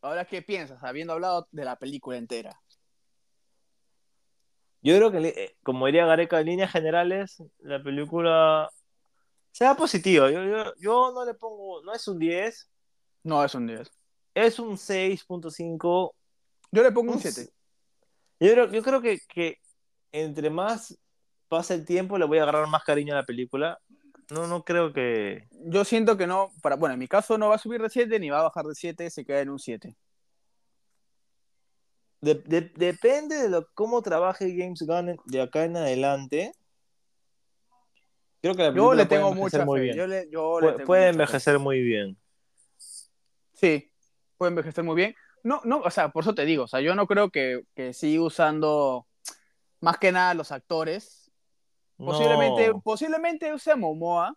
ahora qué piensas, habiendo hablado de la película entera. Yo creo que, eh, como diría Gareca, en líneas generales, la película sea positiva. Yo, yo, yo no le pongo, no es un 10, No, es un 10. es un 6.5. Yo le pongo un Un 7. Yo creo, yo creo que, que entre más pasa el tiempo, le voy a agarrar más cariño a la película. No, no creo que. Yo siento que no, para, bueno, en mi caso no va a subir de 7 ni va a bajar de 7, se queda en un 7. de- de- depende de lo, cómo trabaje James Gunn de acá en adelante. Creo que la Yo le tengo mucha muy fe. bien. Yo le, yo le Puede, tengo puede mucha fe. envejecer muy bien. Sí, puede envejecer muy bien. No, no, o sea, por eso te digo, o sea, yo no creo que, que siga usando más que nada los actores. Posiblemente, No. posiblemente use a Momoa.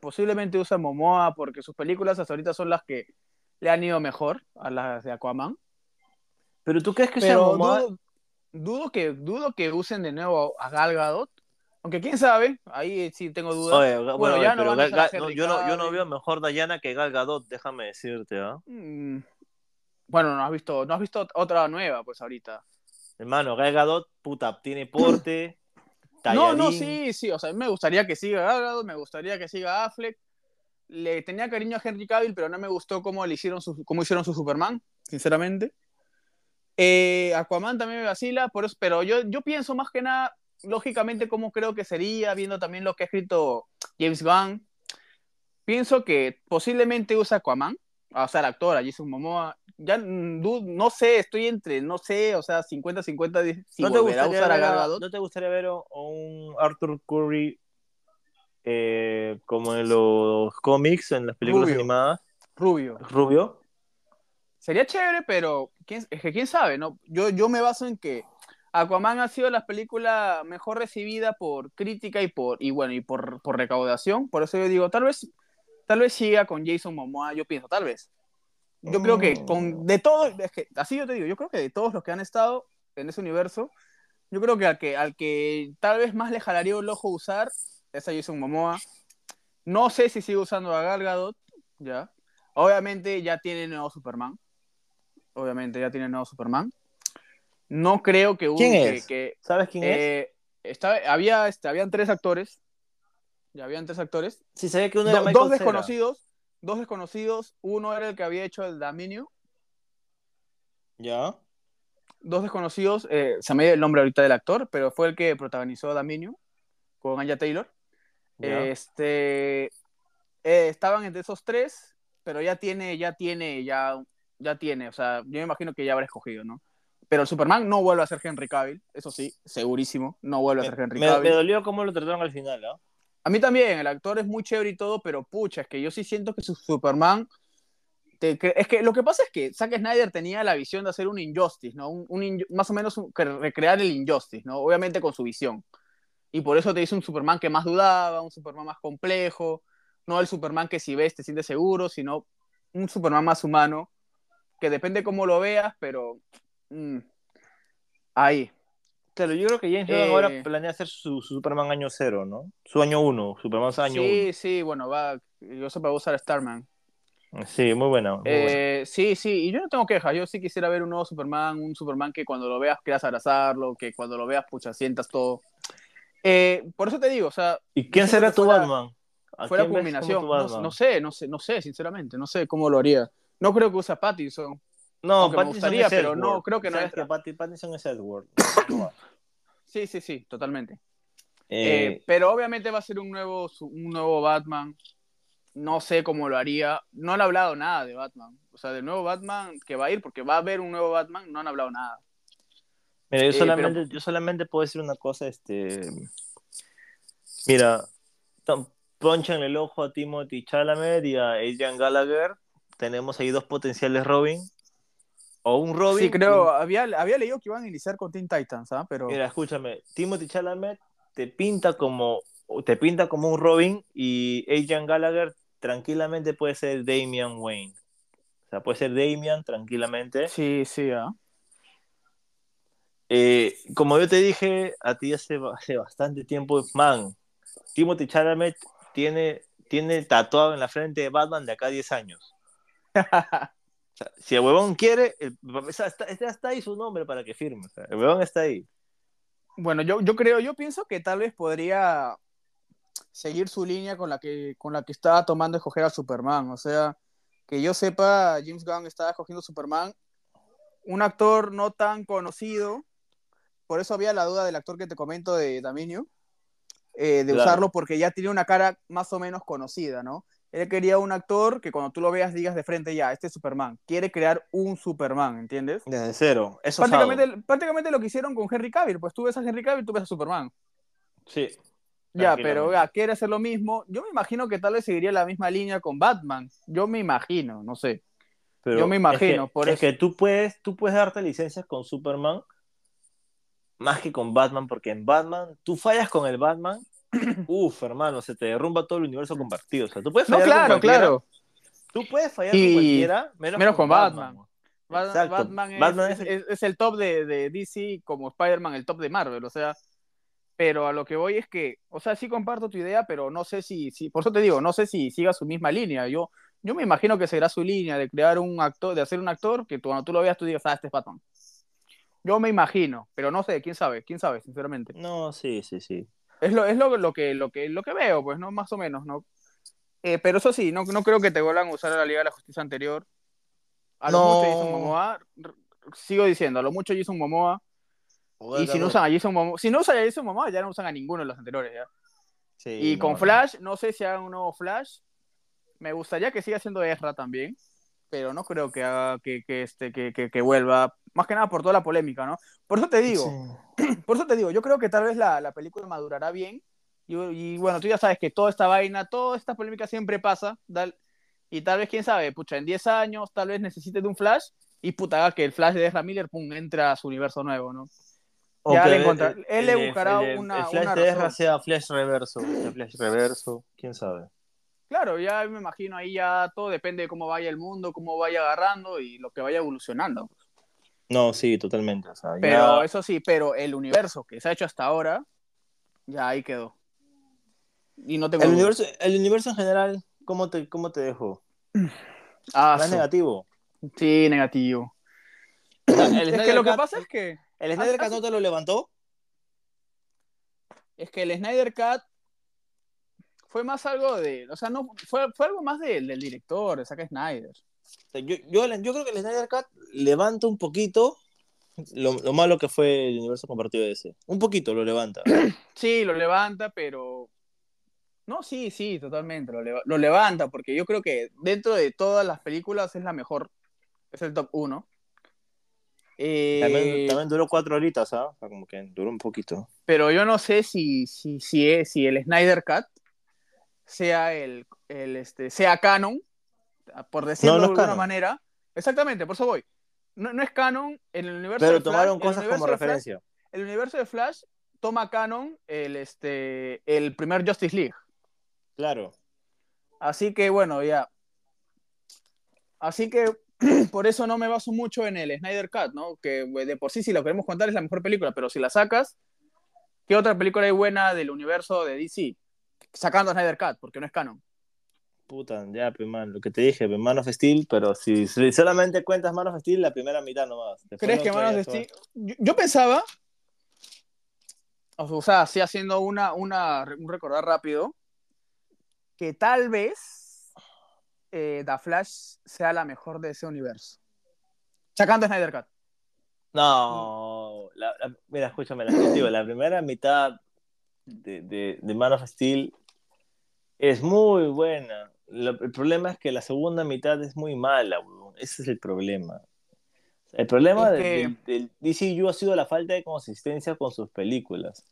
Posiblemente use a Momoa porque sus películas hasta ahorita son las que le han ido mejor a las de Aquaman. Pero tú crees que sea Momoa- dudo, dudo que, dudo que usen de nuevo a Gal Gadot. Aunque quién sabe, ahí sí tengo dudas. Oye, Bueno, ya no Gal- Gal- no, yo, no, yo no veo mejor Dayana que Gal Gadot, déjame decirte, ¿ah? Mm, Bueno, no has visto, no has visto otra nueva, pues ahorita. Hermano, Gal Gadot, puta, tiene porte, No, no, sí, sí, o sea, me gustaría que siga Gal Gadot, me gustaría que siga Affleck, le tenía cariño a Henry Cavill, pero no me gustó cómo, le hicieron, su, cómo hicieron su Superman, sinceramente. Eh, Aquaman también me vacila, por eso, pero yo, yo pienso más que nada, lógicamente, cómo creo que sería, viendo también lo que ha escrito James Gunn. Pienso que posiblemente usa Aquaman, o sea, el actor, a Jason Momoa. Ya no sé, estoy entre, no sé, o sea, 50-50 si ¿No te gustaría usar ver, a ¿No te gustaría ver a un Arthur Curry eh, como en los cómics, en las películas animadas? Rubio. Rubio. Sería chévere, pero ¿quién, es que quién sabe, ¿no? Yo, yo me baso en que Aquaman ha sido la película mejor recibida por crítica y por, y bueno, y por, por recaudación. Por eso yo digo, tal vez, tal vez siga con Jason Momoa, yo pienso, tal vez. Yo creo que con de todos, es que, así yo te digo, yo creo que de todos los que han estado en ese universo, yo creo que al que, al que tal vez más le jalaría el ojo usar es a Jason Momoa. No sé si sigue usando a Gal Gadot, ya. Obviamente ya tiene nuevo Superman obviamente ya tiene nuevo Superman. No creo que ¿Quién es? ¿Sabes quién es? Eh, había, este, habían tres actores. Ya habían tres actores. Sí, sabía que uno era Dos desconocidos. Dos desconocidos. Uno era el que había hecho el Daminio. Ya. Dos desconocidos. Eh, se me dio el nombre ahorita del actor, pero fue el que protagonizó Daminio con Anya Taylor. Este. Eh, estaban entre esos tres, pero ya tiene, ya tiene, ya ya tiene, o sea, yo me imagino que ya habrá escogido, ¿no? Pero el Superman no vuelve a ser Henry Cavill, eso sí, segurísimo, no vuelve a ser Henry Cavill. Me, dolió cómo lo trataron al final, ¿no? A mí también, el actor es muy chévere y todo, pero pucha, es que yo sí siento que su Superman... es que lo que pasa es que Zack Snyder tenía la visión de hacer un Injustice, ¿no? Un, más o menos recrear el Injustice, ¿no? Obviamente con su visión. Y por eso te hizo un Superman que más dudaba, un Superman más complejo, no el Superman que si ves te sientes seguro, sino un Superman más humano que depende cómo lo veas, pero mm, ahí. Claro, yo creo que James Gunn ahora eh, planea hacer su, Superman año cero, ¿no? Su año uno, Superman año sí, Sí, sí, bueno, va, yo sé para usar Starman. Sí, muy bueno. Eh, sí, sí, y yo no tengo quejas, yo sí quisiera ver un nuevo Superman, un Superman que cuando lo veas quieras abrazarlo, que cuando lo veas, pucha, sientas todo. Eh, por eso te digo, o sea... ¿Y quién será tu Batman? Fue la combinación, no, no, sé, no sé, no sé, sinceramente, no sé cómo lo haría. No creo que use a Pattinson. No, Pattinson gustaría, pero no, creo que no es. que Pattinson es Edward. (coughs) sí, sí, sí, totalmente. Eh, eh, pero obviamente va a ser un nuevo, un nuevo Batman. No sé cómo lo haría. No han hablado nada de Batman. O sea, del nuevo Batman que va a ir, porque va a haber un nuevo Batman, no han hablado nada. Mira, yo, eh, solamente, yo solamente puedo decir una cosa, este... Mira, ponchan el ojo a Timothy Chalamet y a Adrian Gallagher tenemos ahí dos potenciales Robin. O un Robin. Sí, creo, había, había leído que iban a iniciar con Teen Titans, ¿ah? Pero... Mira, escúchame, Timothy Chalamet te pinta como te pinta como un Robin y Adrian Gallagher tranquilamente puede ser Damian Wayne. O sea, puede ser Damian tranquilamente. Sí, sí, ¿ah? Eh, como yo te dije a ti hace, hace bastante tiempo, man, Timothy Chalamet tiene, tiene tatuado en la frente de Batman de acá a 10 años (laughs) si el huevón quiere, está, ahí su nombre para que firme. el huevón está ahí. Bueno, yo, yo creo, yo pienso que tal vez podría seguir su línea con la que, con la que estaba tomando escoger a Superman. O sea, que yo sepa, James Gunn estaba escogiendo Superman, un actor no tan conocido, por eso había la duda del actor que te comento de Daminio, eh, de usarlo porque ya tiene una cara más o menos conocida, ¿no? Él quería un actor que cuando tú lo veas digas de frente ya, este es Superman. Quiere crear un Superman, ¿entiendes? Desde cero. Eso prácticamente, prácticamente lo que hicieron con Henry Cavill. Pues tú ves a Henry Cavill, tú ves a Superman. Sí. Ya, pero ya, quiere hacer lo mismo. Yo me imagino que tal vez seguiría la misma línea con Batman. Yo me imagino, no sé. Pero Yo me imagino. Es que, por es que tú puedes, tú puedes darte licencias con Superman más que con Batman, porque en Batman tú fallas con el Batman Uf, hermano, se te derrumba todo el universo compartido. O sea, tú puedes fallar no, claro, claro. Tú puedes fallar con cualquiera, menos, con, Batman. Batman, es, el top de, de, DC como Spider-Man, el top de Marvel, o sea. Pero a lo que voy es que, o sea, sí comparto tu idea, pero no sé si, si por eso te digo, no sé si siga su misma línea. Yo, yo me imagino que será su línea de crear un actor, de hacer un actor que cuando tú lo veas tú digas, ah, este es Batman. Yo me imagino, pero no sé, quién sabe, quién sabe, sinceramente. No, sí, sí, sí. Es lo, es lo, lo, que, lo, que, lo que veo, pues, ¿no? Más o menos, ¿no? Eh, pero eso sí, no, no creo que te vuelvan a usar a la Liga de la Justicia anterior. A lo No. mucho Jason Momoa, sigo diciendo, a lo mucho Jason Momoa. Y si no usan a Jason Momoa, si no usan a Jason Momoa, ya no usan a ninguno de los anteriores, ¿ya? Sí, Y no, con. Flash, no sé si hagan un nuevo Flash. Me gustaría que siga siendo Ezra también, pero no creo que haga que, que, este, que, que, que vuelva. Más que nada por toda la polémica, ¿no? Por eso te digo, Sí. Por eso te digo, yo creo que tal vez la, la película madurará bien. Y, y, bueno, tú ya sabes que toda esta vaina, toda esta polémica siempre pasa. y tal vez, quién sabe, pucha, en 10 años tal vez necesite de un Flash y puta, que el Flash de Ezra Miller, pum, entra a su universo nuevo, ¿no? O Ya le el- encontra- el- él le buscará el- una- El Flash una de Ezra sea Flash reverso. sea Flash reverso, quién sabe. Claro, ya me imagino ahí ya todo depende de cómo vaya el mundo, cómo vaya agarrando y lo que vaya evolucionando. No, sí, totalmente. O sea, ya- Pero eso sí, pero el universo que se ha hecho hasta ahora, ya ahí quedó. Y no tengo el, universo, el universo en general, ¿cómo te, cómo te dejó? Ah, ¿Más su- negativo? Sí, negativo. (clears throat) El Es que lo que pasa es que ¿El Snyder Cut hace- no te lo levantó? es que el Snyder Cut fue más algo de, o sea, no fue, fue algo más del, del director, de Zack Snyder. O sea, Yo, yo, yo creo que el Snyder Cut levanta un poquito lo, lo malo que fue el universo compartido de ese. Un poquito lo levanta. (clears throat) Sí, lo levanta, pero no, sí, sí, totalmente lo, leva- lo levanta porque yo creo que dentro de todas las películas es la mejor, es el top 1. También, también duró cuatro horitas, ¿ah? O sea, como que duró un poquito. pero yo no sé si, si, si, es- si el Snyder Cut sea el, el este, sea canon, por decirlo No, no es de alguna canon. manera. Exactamente, por eso voy. No, no es canon en el universo Pero de Flash, tomaron cosas como Flash- referencia. el universo de Flash toma canon el, este, el primer Justice League. Claro. Así que bueno, ya. Así que (clears throat) por eso no me baso mucho en el Snyder Cut, ¿no? Que de por sí, si lo queremos contar, es la mejor película, pero si la sacas, ¿qué otra película hay buena del universo de DC? Sacando a Snyder Cut, porque no es canon. Puta, ya, pues, man, lo que te dije, pues, Man of Steel, pero si, si solamente cuentas Man of Steel, la primera mitad nomás. Después ¿Crees no que Man of Steel? Yo, yo pensaba, o sea, así haciendo una, una, un recordar rápido, que tal vez eh, The Flash sea la mejor de ese universo. Sacando a Snyder Cut. No, la- la- mira, escúchame, digo, la primera mitad de, de, de Man of Steel es muy buena. Lo- el problema es que la segunda mitad es muy mala, weón. Ese es el problema. El problema Es que- del, del DCU ha sido la falta de consistencia con sus películas.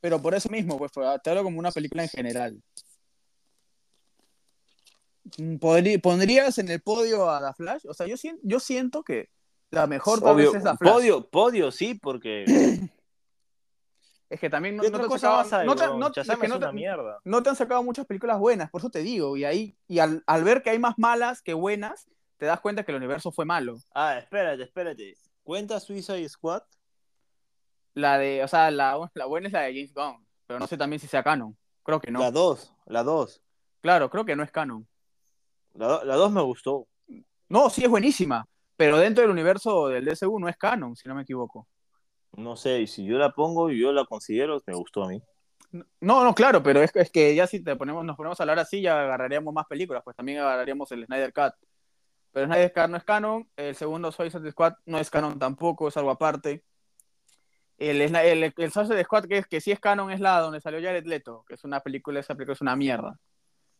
Pero por eso mismo, pues pues, te hablo como una película en general. Mm, podrí- ¿Pondrías en el podio a The Flash? O sea, yo, yo siento que la mejor tal vez Obvio, es The Flash. podio, podio, sí, porque (clears throat) Es que también no, ¿qué no otra te han sacado- más hay, no te- weón? no- es Shazam que es no te- una mierda. no te han sacado muchas películas buenas, por eso te digo. Y ahí, y al, al ver que hay más malas que buenas, te das cuenta que el universo fue malo. Ah, espérate, espérate. ¿Cuenta Suicide Squad? La de, o sea, la, (laughs) la buena es la de James Gunn, pero no sé también si sea canon. Creo que no. La 2, la 2. Claro, creo que no es canon. La 2 me gustó. No, sí es buenísima, pero dentro del universo del DCU no es canon, si no me equivoco. No sé, y si yo la pongo y yo la considero, me gustó a mí. No, no, claro, pero es, es que ya si te ponemos, nos ponemos a hablar así, ya agarraríamos más películas, pues también agarraríamos el Snyder Cut. Pero Snyder Cut no es canon, el segundo Suicide Squad no es canon tampoco, es algo aparte. El, Sny- el, el Suicide Squad que, es, que sí es canon es la donde salió Jared Leto, que es una película, esa película es una mierda.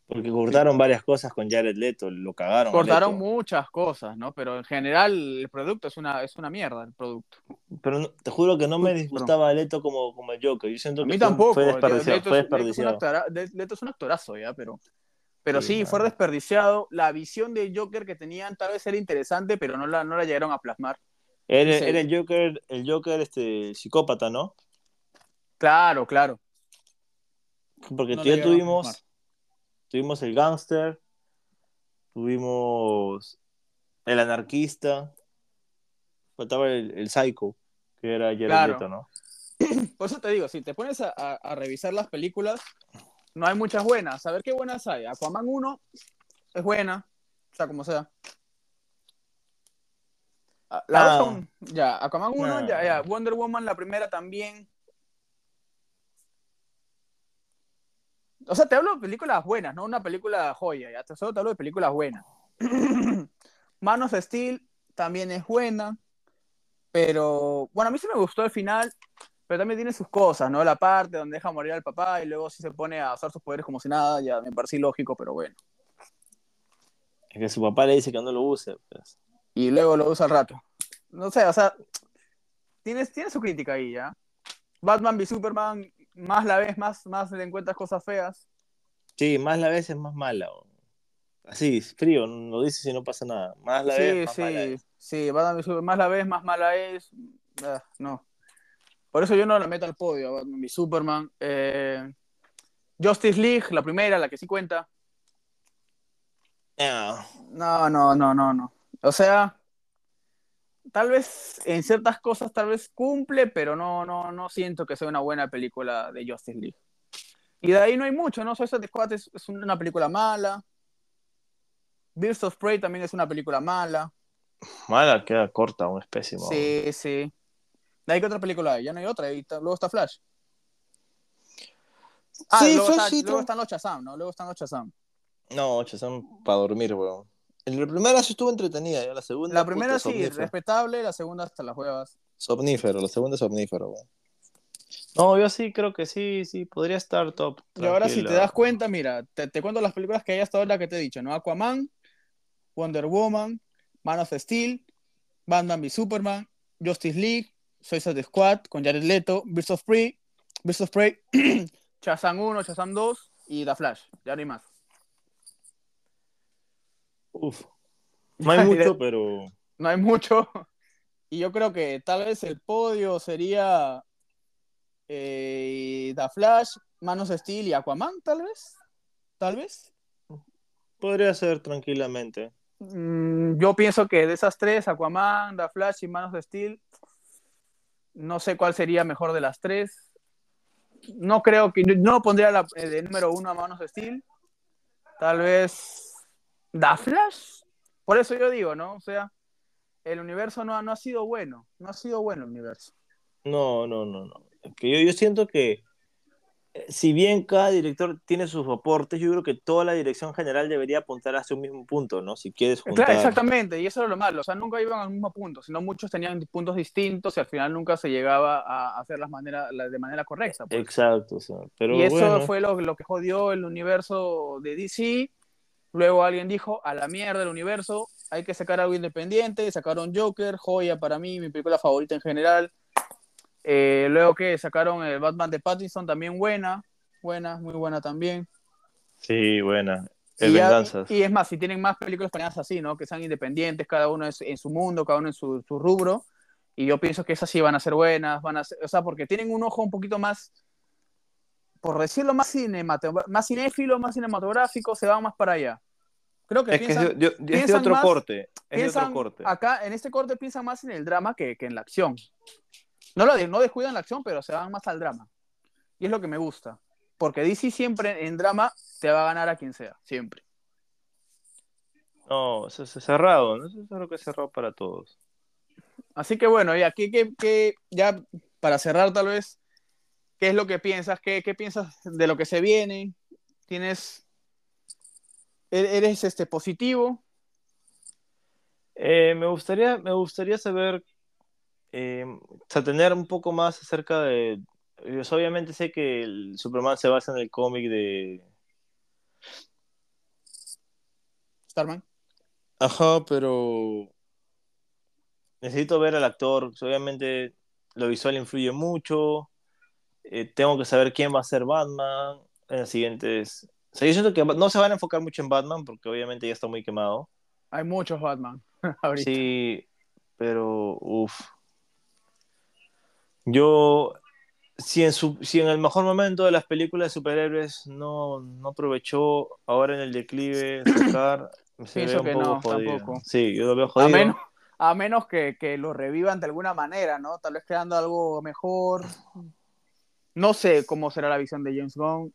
Porque cortaron varias cosas con Jared Leto, lo cagaron. Cortaron muchas cosas, ¿no? Pero en general el producto es una, es una mierda, el producto. Pero no- te juro que no me disgustaba a Leto como, como el Joker. Yo siento A que mí fue- tampoco. fue Leto desperdiciado. fue Leto es un Leto es actorazo, ya, pero. Pero Sí, sí, fue desperdiciado. La visión de Joker que tenían tal vez era interesante, pero no la, no la llegaron a plasmar. Era, Sí. era el Joker, el Joker este, psicópata, ¿no? Claro, claro. Porque No ya tuvimos. Tuvimos el gángster, tuvimos el anarquista, faltaba el, el psycho, que era Jared Claro. Leto, ¿no? (clears throat) Por eso te digo, si te pones a, a- a revisar las películas, no hay muchas buenas. A ver qué buenas hay. Aquaman 1 es buena, o sea, como sea. Ah, La Ah. son- ya, Aquaman 1, Ah. ya, ya. Wonder Woman, la primera también. O sea, te hablo de películas buenas, no una película joya, ya te, solo te hablo de películas buenas. (clears throat) Manos of Steel también es buena, pero bueno, a mí sí me gustó el final, pero también tiene sus cosas, ¿no? La parte donde deja morir al papá y luego sí se pone a usar sus poderes como si nada, ya me parece lógico, pero bueno. Es que su papá le dice que no lo use. Pues. Y luego lo usa al rato. No sé, o sea, tiene, tiene su crítica ahí, ¿ya? Batman v Superman, más la ves, más, más le encuentras cosas feas. Sí, más la ves es más mala. Así, frío, lo dices y no pasa nada. Más la ves, más sí, mala es. Sí, más la ves, más mala es. Ah, no. Por eso yo no la meto al podio Batman v Superman. Eh, Justice League, la primera, la que sí cuenta. Ah, No, no, no, no, no. O sea, tal vez en ciertas cosas tal vez cumple, pero no, no, no siento que sea una buena película de Justice League. Y de ahí no hay mucho, ¿no? Suicide Squad es, es una película mala. Birds of Prey también es una película mala. mala, queda corta, un especie. ¿no? Sí, sí. ¿De ahí qué otra película hay? Ya no hay otra. está- luego está Flash. Ah, Sí, luego, está, Flashito. luego están los Shazam, ¿no? Luego están los Shazam. No, son para dormir, weón. La primera sí estuvo entretenida, ya la segunda. La primera puta, sí, somnífero. respetable, la segunda hasta las huevas. Somnífero, la segunda es somnífero, weón. No, yo sí creo que sí, sí, podría estar top. Y ahora si te das cuenta, mira, te, te cuento las películas que hay hasta ahora que te he dicho, ¿no? Aquaman, Wonder Woman, Man of Steel, Batman v Superman, Justice League, Suicide Squad con Jared Leto, Birds of Prey, Birds of Prey, (clears throat) Shazam 1, Shazam 2 y The Flash, ya no hay más. Uf. (laughs) No hay mucho, pero. No hay mucho. (laughs) Y yo creo que tal vez el podio sería eh, The Flash, Man of Steel y Aquaman, tal vez. Tal vez. Podría ser tranquilamente. Mm, yo pienso que de esas tres, Aquaman, The Flash y Man of Steel, no sé cuál sería mejor de las tres. No creo que, no pondría la, eh, de número uno a Man of Steel. Tal vez The Flash. Por eso yo digo, ¿no? O sea, el universo no, ha- no ha sido bueno. No ha sido bueno el universo. No, no, no, no. Que yo, yo siento que, eh, si bien cada director tiene sus aportes, yo creo que toda la dirección general debería apuntar hacia un mismo punto, ¿no? Si quieres juntar. Claro, exactamente, y eso era lo malo. O sea, nunca iban al mismo punto, sino muchos tenían puntos distintos y al final nunca se llegaba a hacer las maneras, la- de manera correcta. pues. Exacto, o sea, pero y eso bueno, fue lo, lo que jodió el universo de DC. Luego alguien dijo, a la mierda el universo, hay que sacar algo independiente. Sacaron Joker, joya para mí, mi película favorita en general. Eh, luego que sacaron el Batman de Pattinson, también buena, buena, muy buena también. sí, buena. El Y, ya- y es más, si tienen más películas planeadas así, ¿no? Que sean independientes, cada uno es- en su mundo, cada uno en su, su rubro. Y yo pienso que esas sí van a ser buenas, van a ser, o sea, porque tienen un ojo un poquito más, por decirlo más, más cinéfilo, más cinematográfico, se van más para allá. Creo que Es que piensan, es de, es de otro más- corte. Es de otro corte. acá, en este corte piensan más en el drama que, que en la acción. No, lo, no descuidan la acción, pero se van más al drama. Y es lo que me gusta. Porque DC siempre en drama te va a ganar a quien sea, siempre. No, eso es cerrado, ¿no? Eso es algo que es cerrado para todos. Así que bueno, ya, ¿qué, qué- qué- ya para cerrar tal vez, ¿qué es lo que piensas? ¿Qué, qué piensas de lo que se viene? ¿Tienes, e- eres este, positivo? Eh, me gustaría, me gustaría saber, eh, tener un poco más acerca de. yo obviamente sé que el Superman se basa en el cómic de. Starman. Ajá, pero necesito ver al actor. Obviamente lo visual influye mucho. Eh, tengo que saber quién va a ser Batman en las siguientes. O sea, yo siento que no se van a enfocar mucho en Batman porque obviamente ya está muy quemado. Hay muchos Batman (laughs) ahorita. Sí, pero uff. Yo, si en, su, si en el mejor momento de las películas de superhéroes no, no aprovechó ahora en el declive (clears throat) sacar, se ve que un poco no, jodido. tampoco. Sí, yo lo veo A jodido. menos, a menos que, que lo revivan de alguna manera, ¿no? Tal vez creando algo mejor. No sé cómo será la visión de James Gunn.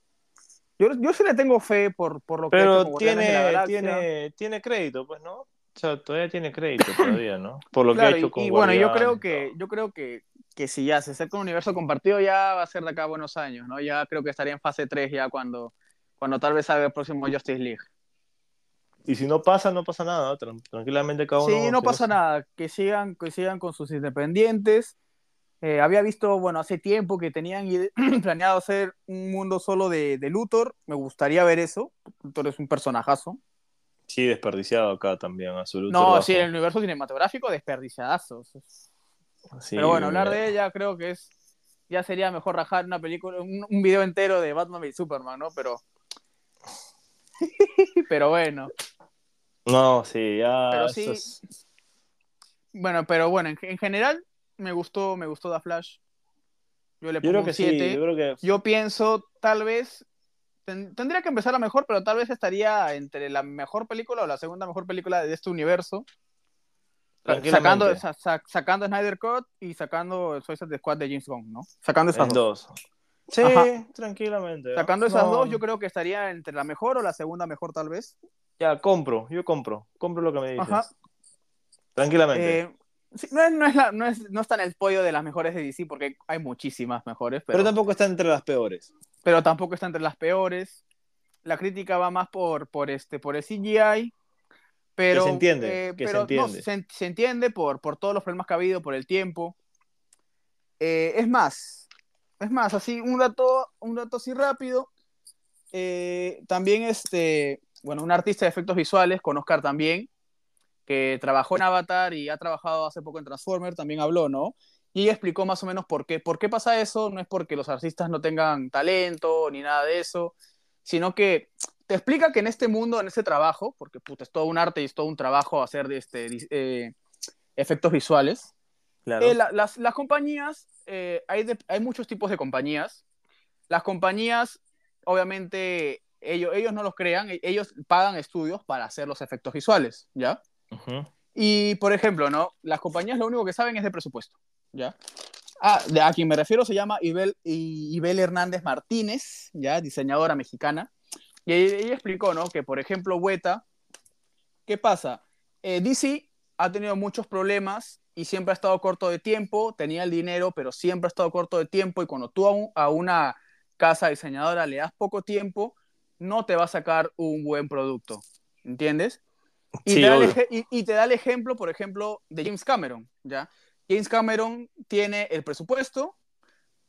Yo, yo sí le tengo fe por, por lo que ha hecho Pero tiene, tiene, tiene crédito, pues, ¿no? O sea, todavía tiene crédito todavía, ¿no? Por lo Claro, que ha hecho con y, bueno, yo creo que, yo creo que, que si ya se acerca un universo compartido, ya va a ser de acá a buenos años, ¿no? Ya creo que estaría en fase 3 ya cuando, cuando tal vez salga el próximo Justice League. Y si no pasa, no pasa nada. Tranquilamente cada uno. Sí, no pasa nada. Que sigan, que sigan con sus independientes. Eh, había visto, bueno, hace tiempo que tenían (clears throat) planeado hacer un mundo solo de, de, Luthor. Me gustaría ver eso. Luthor es un personajazo. Sí, desperdiciado acá también, absolutamente. No, sí, en el universo cinematográfico, desperdiciadazo. Pero bueno, hablar de ella creo que es. Ya sería mejor rajar una película, un, un video entero de Batman y Superman, ¿no? Pero. (laughs) pero bueno. No, sí, ya. Pero sí. Bueno, pero bueno, en, general me gustó, me gustó The Flash. Yo le pongo un 7. yo, creo que... yo pienso, tal vez, tendría que empezar a mejor, pero tal vez estaría entre la mejor película o la segunda mejor película de este universo. Sacando, sacando Snyder Cut y sacando Suicide Squad de James Gunn, ¿no? Sacando esas dos. Sí, tranquilamente. Sacando esas dos, yo creo que estaría entre la mejor o la segunda mejor, tal vez. Ya, compro, yo compro. Compro lo que me dices. Tranquilamente. Eh, no, no, es la, no, es, no, está en el pollo de las mejores de DC porque hay muchísimas mejores. Pero, pero, tampoco está entre las peores. Pero tampoco está entre las peores. La crítica va más por, por, este, por el CGI. Pero, que se entiende. Eh, que pero, se entiende. Se, entiende por, por todos los problemas que ha habido, por el tiempo. Eh, es más, es más, así un dato, un dato así rápido. Eh, también este, bueno, un artista de efectos visuales, con Oscar también, que trabajó en Avatar y ha trabajado hace poco en Transformer, también habló, ¿no? Y ella explicó más o menos por qué. ¿Por qué pasa eso? No es porque los artistas no tengan talento ni nada de eso, sino que te explica que en este mundo, en este trabajo, porque puta, es todo un arte y es todo un trabajo hacer de este, eh, efectos visuales, claro. eh, la, las, las, compañías, eh, hay, de, hay muchos tipos de compañías. Las compañías, obviamente, ellos, ellos no los crean, ellos pagan estudios para hacer los efectos visuales, ¿ya? Y, por ejemplo, ¿no? Las compañías lo único que saben es de presupuesto, ¿ya? Ah, de a quien me refiero se llama Ibel, Ibel Hernández Martínez, ¿ya? Diseñadora mexicana. Y ella explicó, ¿no? Que, por ejemplo, Weta, ¿qué pasa? Eh, DC ha tenido muchos problemas y siempre ha estado corto de tiempo, tenía el dinero, pero siempre ha estado corto de tiempo y cuando tú a, a una casa diseñadora le das poco tiempo, no te va a sacar un buen producto, ¿entiendes? Y, sí, te, da el, y, y te da el ejemplo, por ejemplo, de James Cameron, ¿ya? James Cameron tiene el presupuesto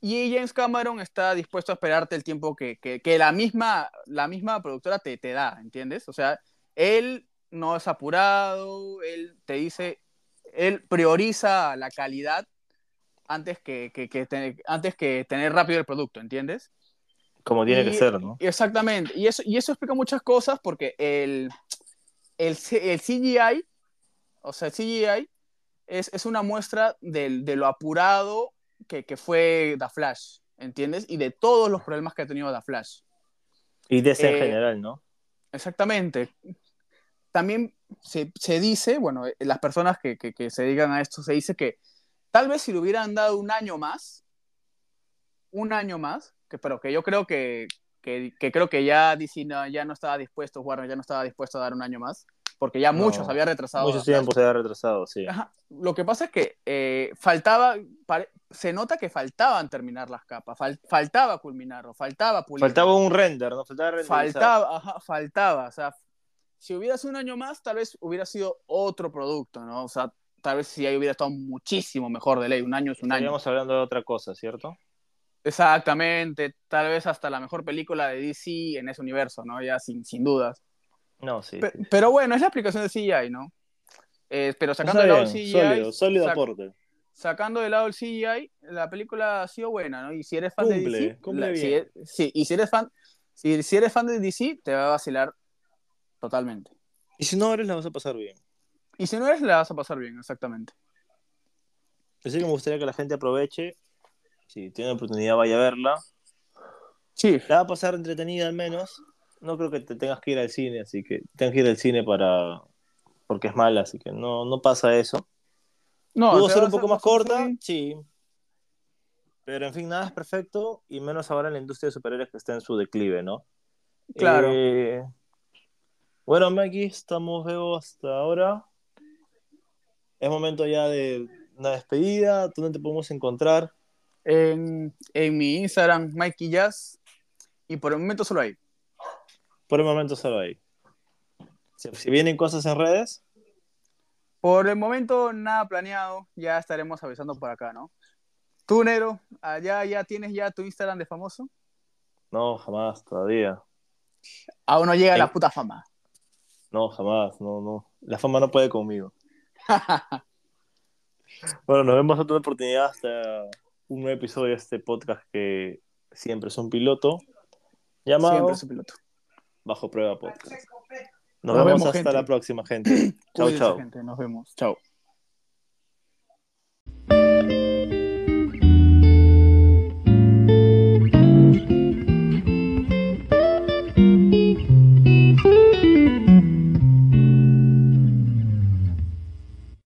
y James Cameron está dispuesto a esperarte el tiempo que, que, que la, misma, la misma productora te, te, da, ¿entiendes? O sea, él no es apurado, él te dice, él prioriza la calidad antes que, que, que te, antes que tener rápido el producto, ¿entiendes? Como tiene y, que ser, ¿no? Exactamente, y eso, y eso explica muchas cosas porque el, el, el CGI, o sea, el CGI es, es una muestra de, de lo apurado que, que, fue The Flash, ¿entiendes? Y de todos los problemas que ha tenido The Flash. Y de ese eh, en general, ¿no? Exactamente. También se, se dice, bueno, las personas que, que, que, se dedican a esto, se dice que tal vez si le hubieran dado un año más, un año más, que, pero que yo creo que, que, que creo que ya DC no, ya no estaba dispuesto, Warner ya no estaba dispuesto a dar un año más, porque ya no, muchos había retrasado. Muchos tiempos se había retrasado, sí. Ajá. Lo que pasa es que eh, faltaba, se nota que faltaban terminar las capas, fal, faltaba culminar o faltaba pulir. Faltaba un render, ¿no? Faltaba Faltaba, ajá, faltaba, o sea, si hubiera sido un año más, tal vez hubiera sido otro producto, ¿no? O sea, tal vez si ahí hubiera estado muchísimo mejor de ley, un año es un año. Estaríamos hablando de otra cosa, ¿cierto? Exactamente, tal vez hasta la mejor película de DC en ese universo, ¿no? Ya sin, sin dudas. No, sí, Pe sí. Pero bueno, es la aplicación de CGI, ¿no? Eh, pero sacando de lado el CGI. Sólido, sólido sac aporte. Sacando de lado el CGI, la película ha sido buena, ¿no? Y si eres fan cumple, de DC. Cumple la, bien. Si, sí, y si eres fan. Si, si, eres fan de DC, te va a vacilar totalmente. Y si no eres, la vas a pasar bien. Y si no eres, la vas a pasar bien, exactamente. Así que me gustaría que la gente aproveche. Si tiene oportunidad, vaya a verla. Sí. La va a pasar entretenida al menos no creo que te tengas que ir al cine, así que tengas que ir al cine para porque es mala, así que no, no pasa eso. No, ¿Pudo ser un poco más corta? Sí. Pero en fin, nada es perfecto, y menos ahora en la industria de superhéroes que está en su declive, ¿no? Claro. Eh... Bueno, Mikey, estamos veo hasta ahora. Es momento ya de una despedida. ¿Dónde te podemos encontrar? En, en mi Instagram, Mikey Jazz. Y por el momento solo ahí. Por el momento solo ahí. Si, si vienen cosas en redes, Por el momento, nada planeado. Ya estaremos avisando por acá, ¿no? Tú, Nero, allá ya tienes ya tu Instagram de famoso. no, jamás, todavía. Aún no llega la puta fama. No, jamás, no, no. La fama no puede conmigo. (laughs) Bueno, nos vemos en otra oportunidad hasta un nuevo episodio de este podcast que siempre es un piloto llamado Siempre su piloto. Bajo Prueba Podcast. Nos, Nos vemos, vemos, hasta gente. la próxima, gente. (clears throat) chao, chao. gente. Nos vemos. Chao.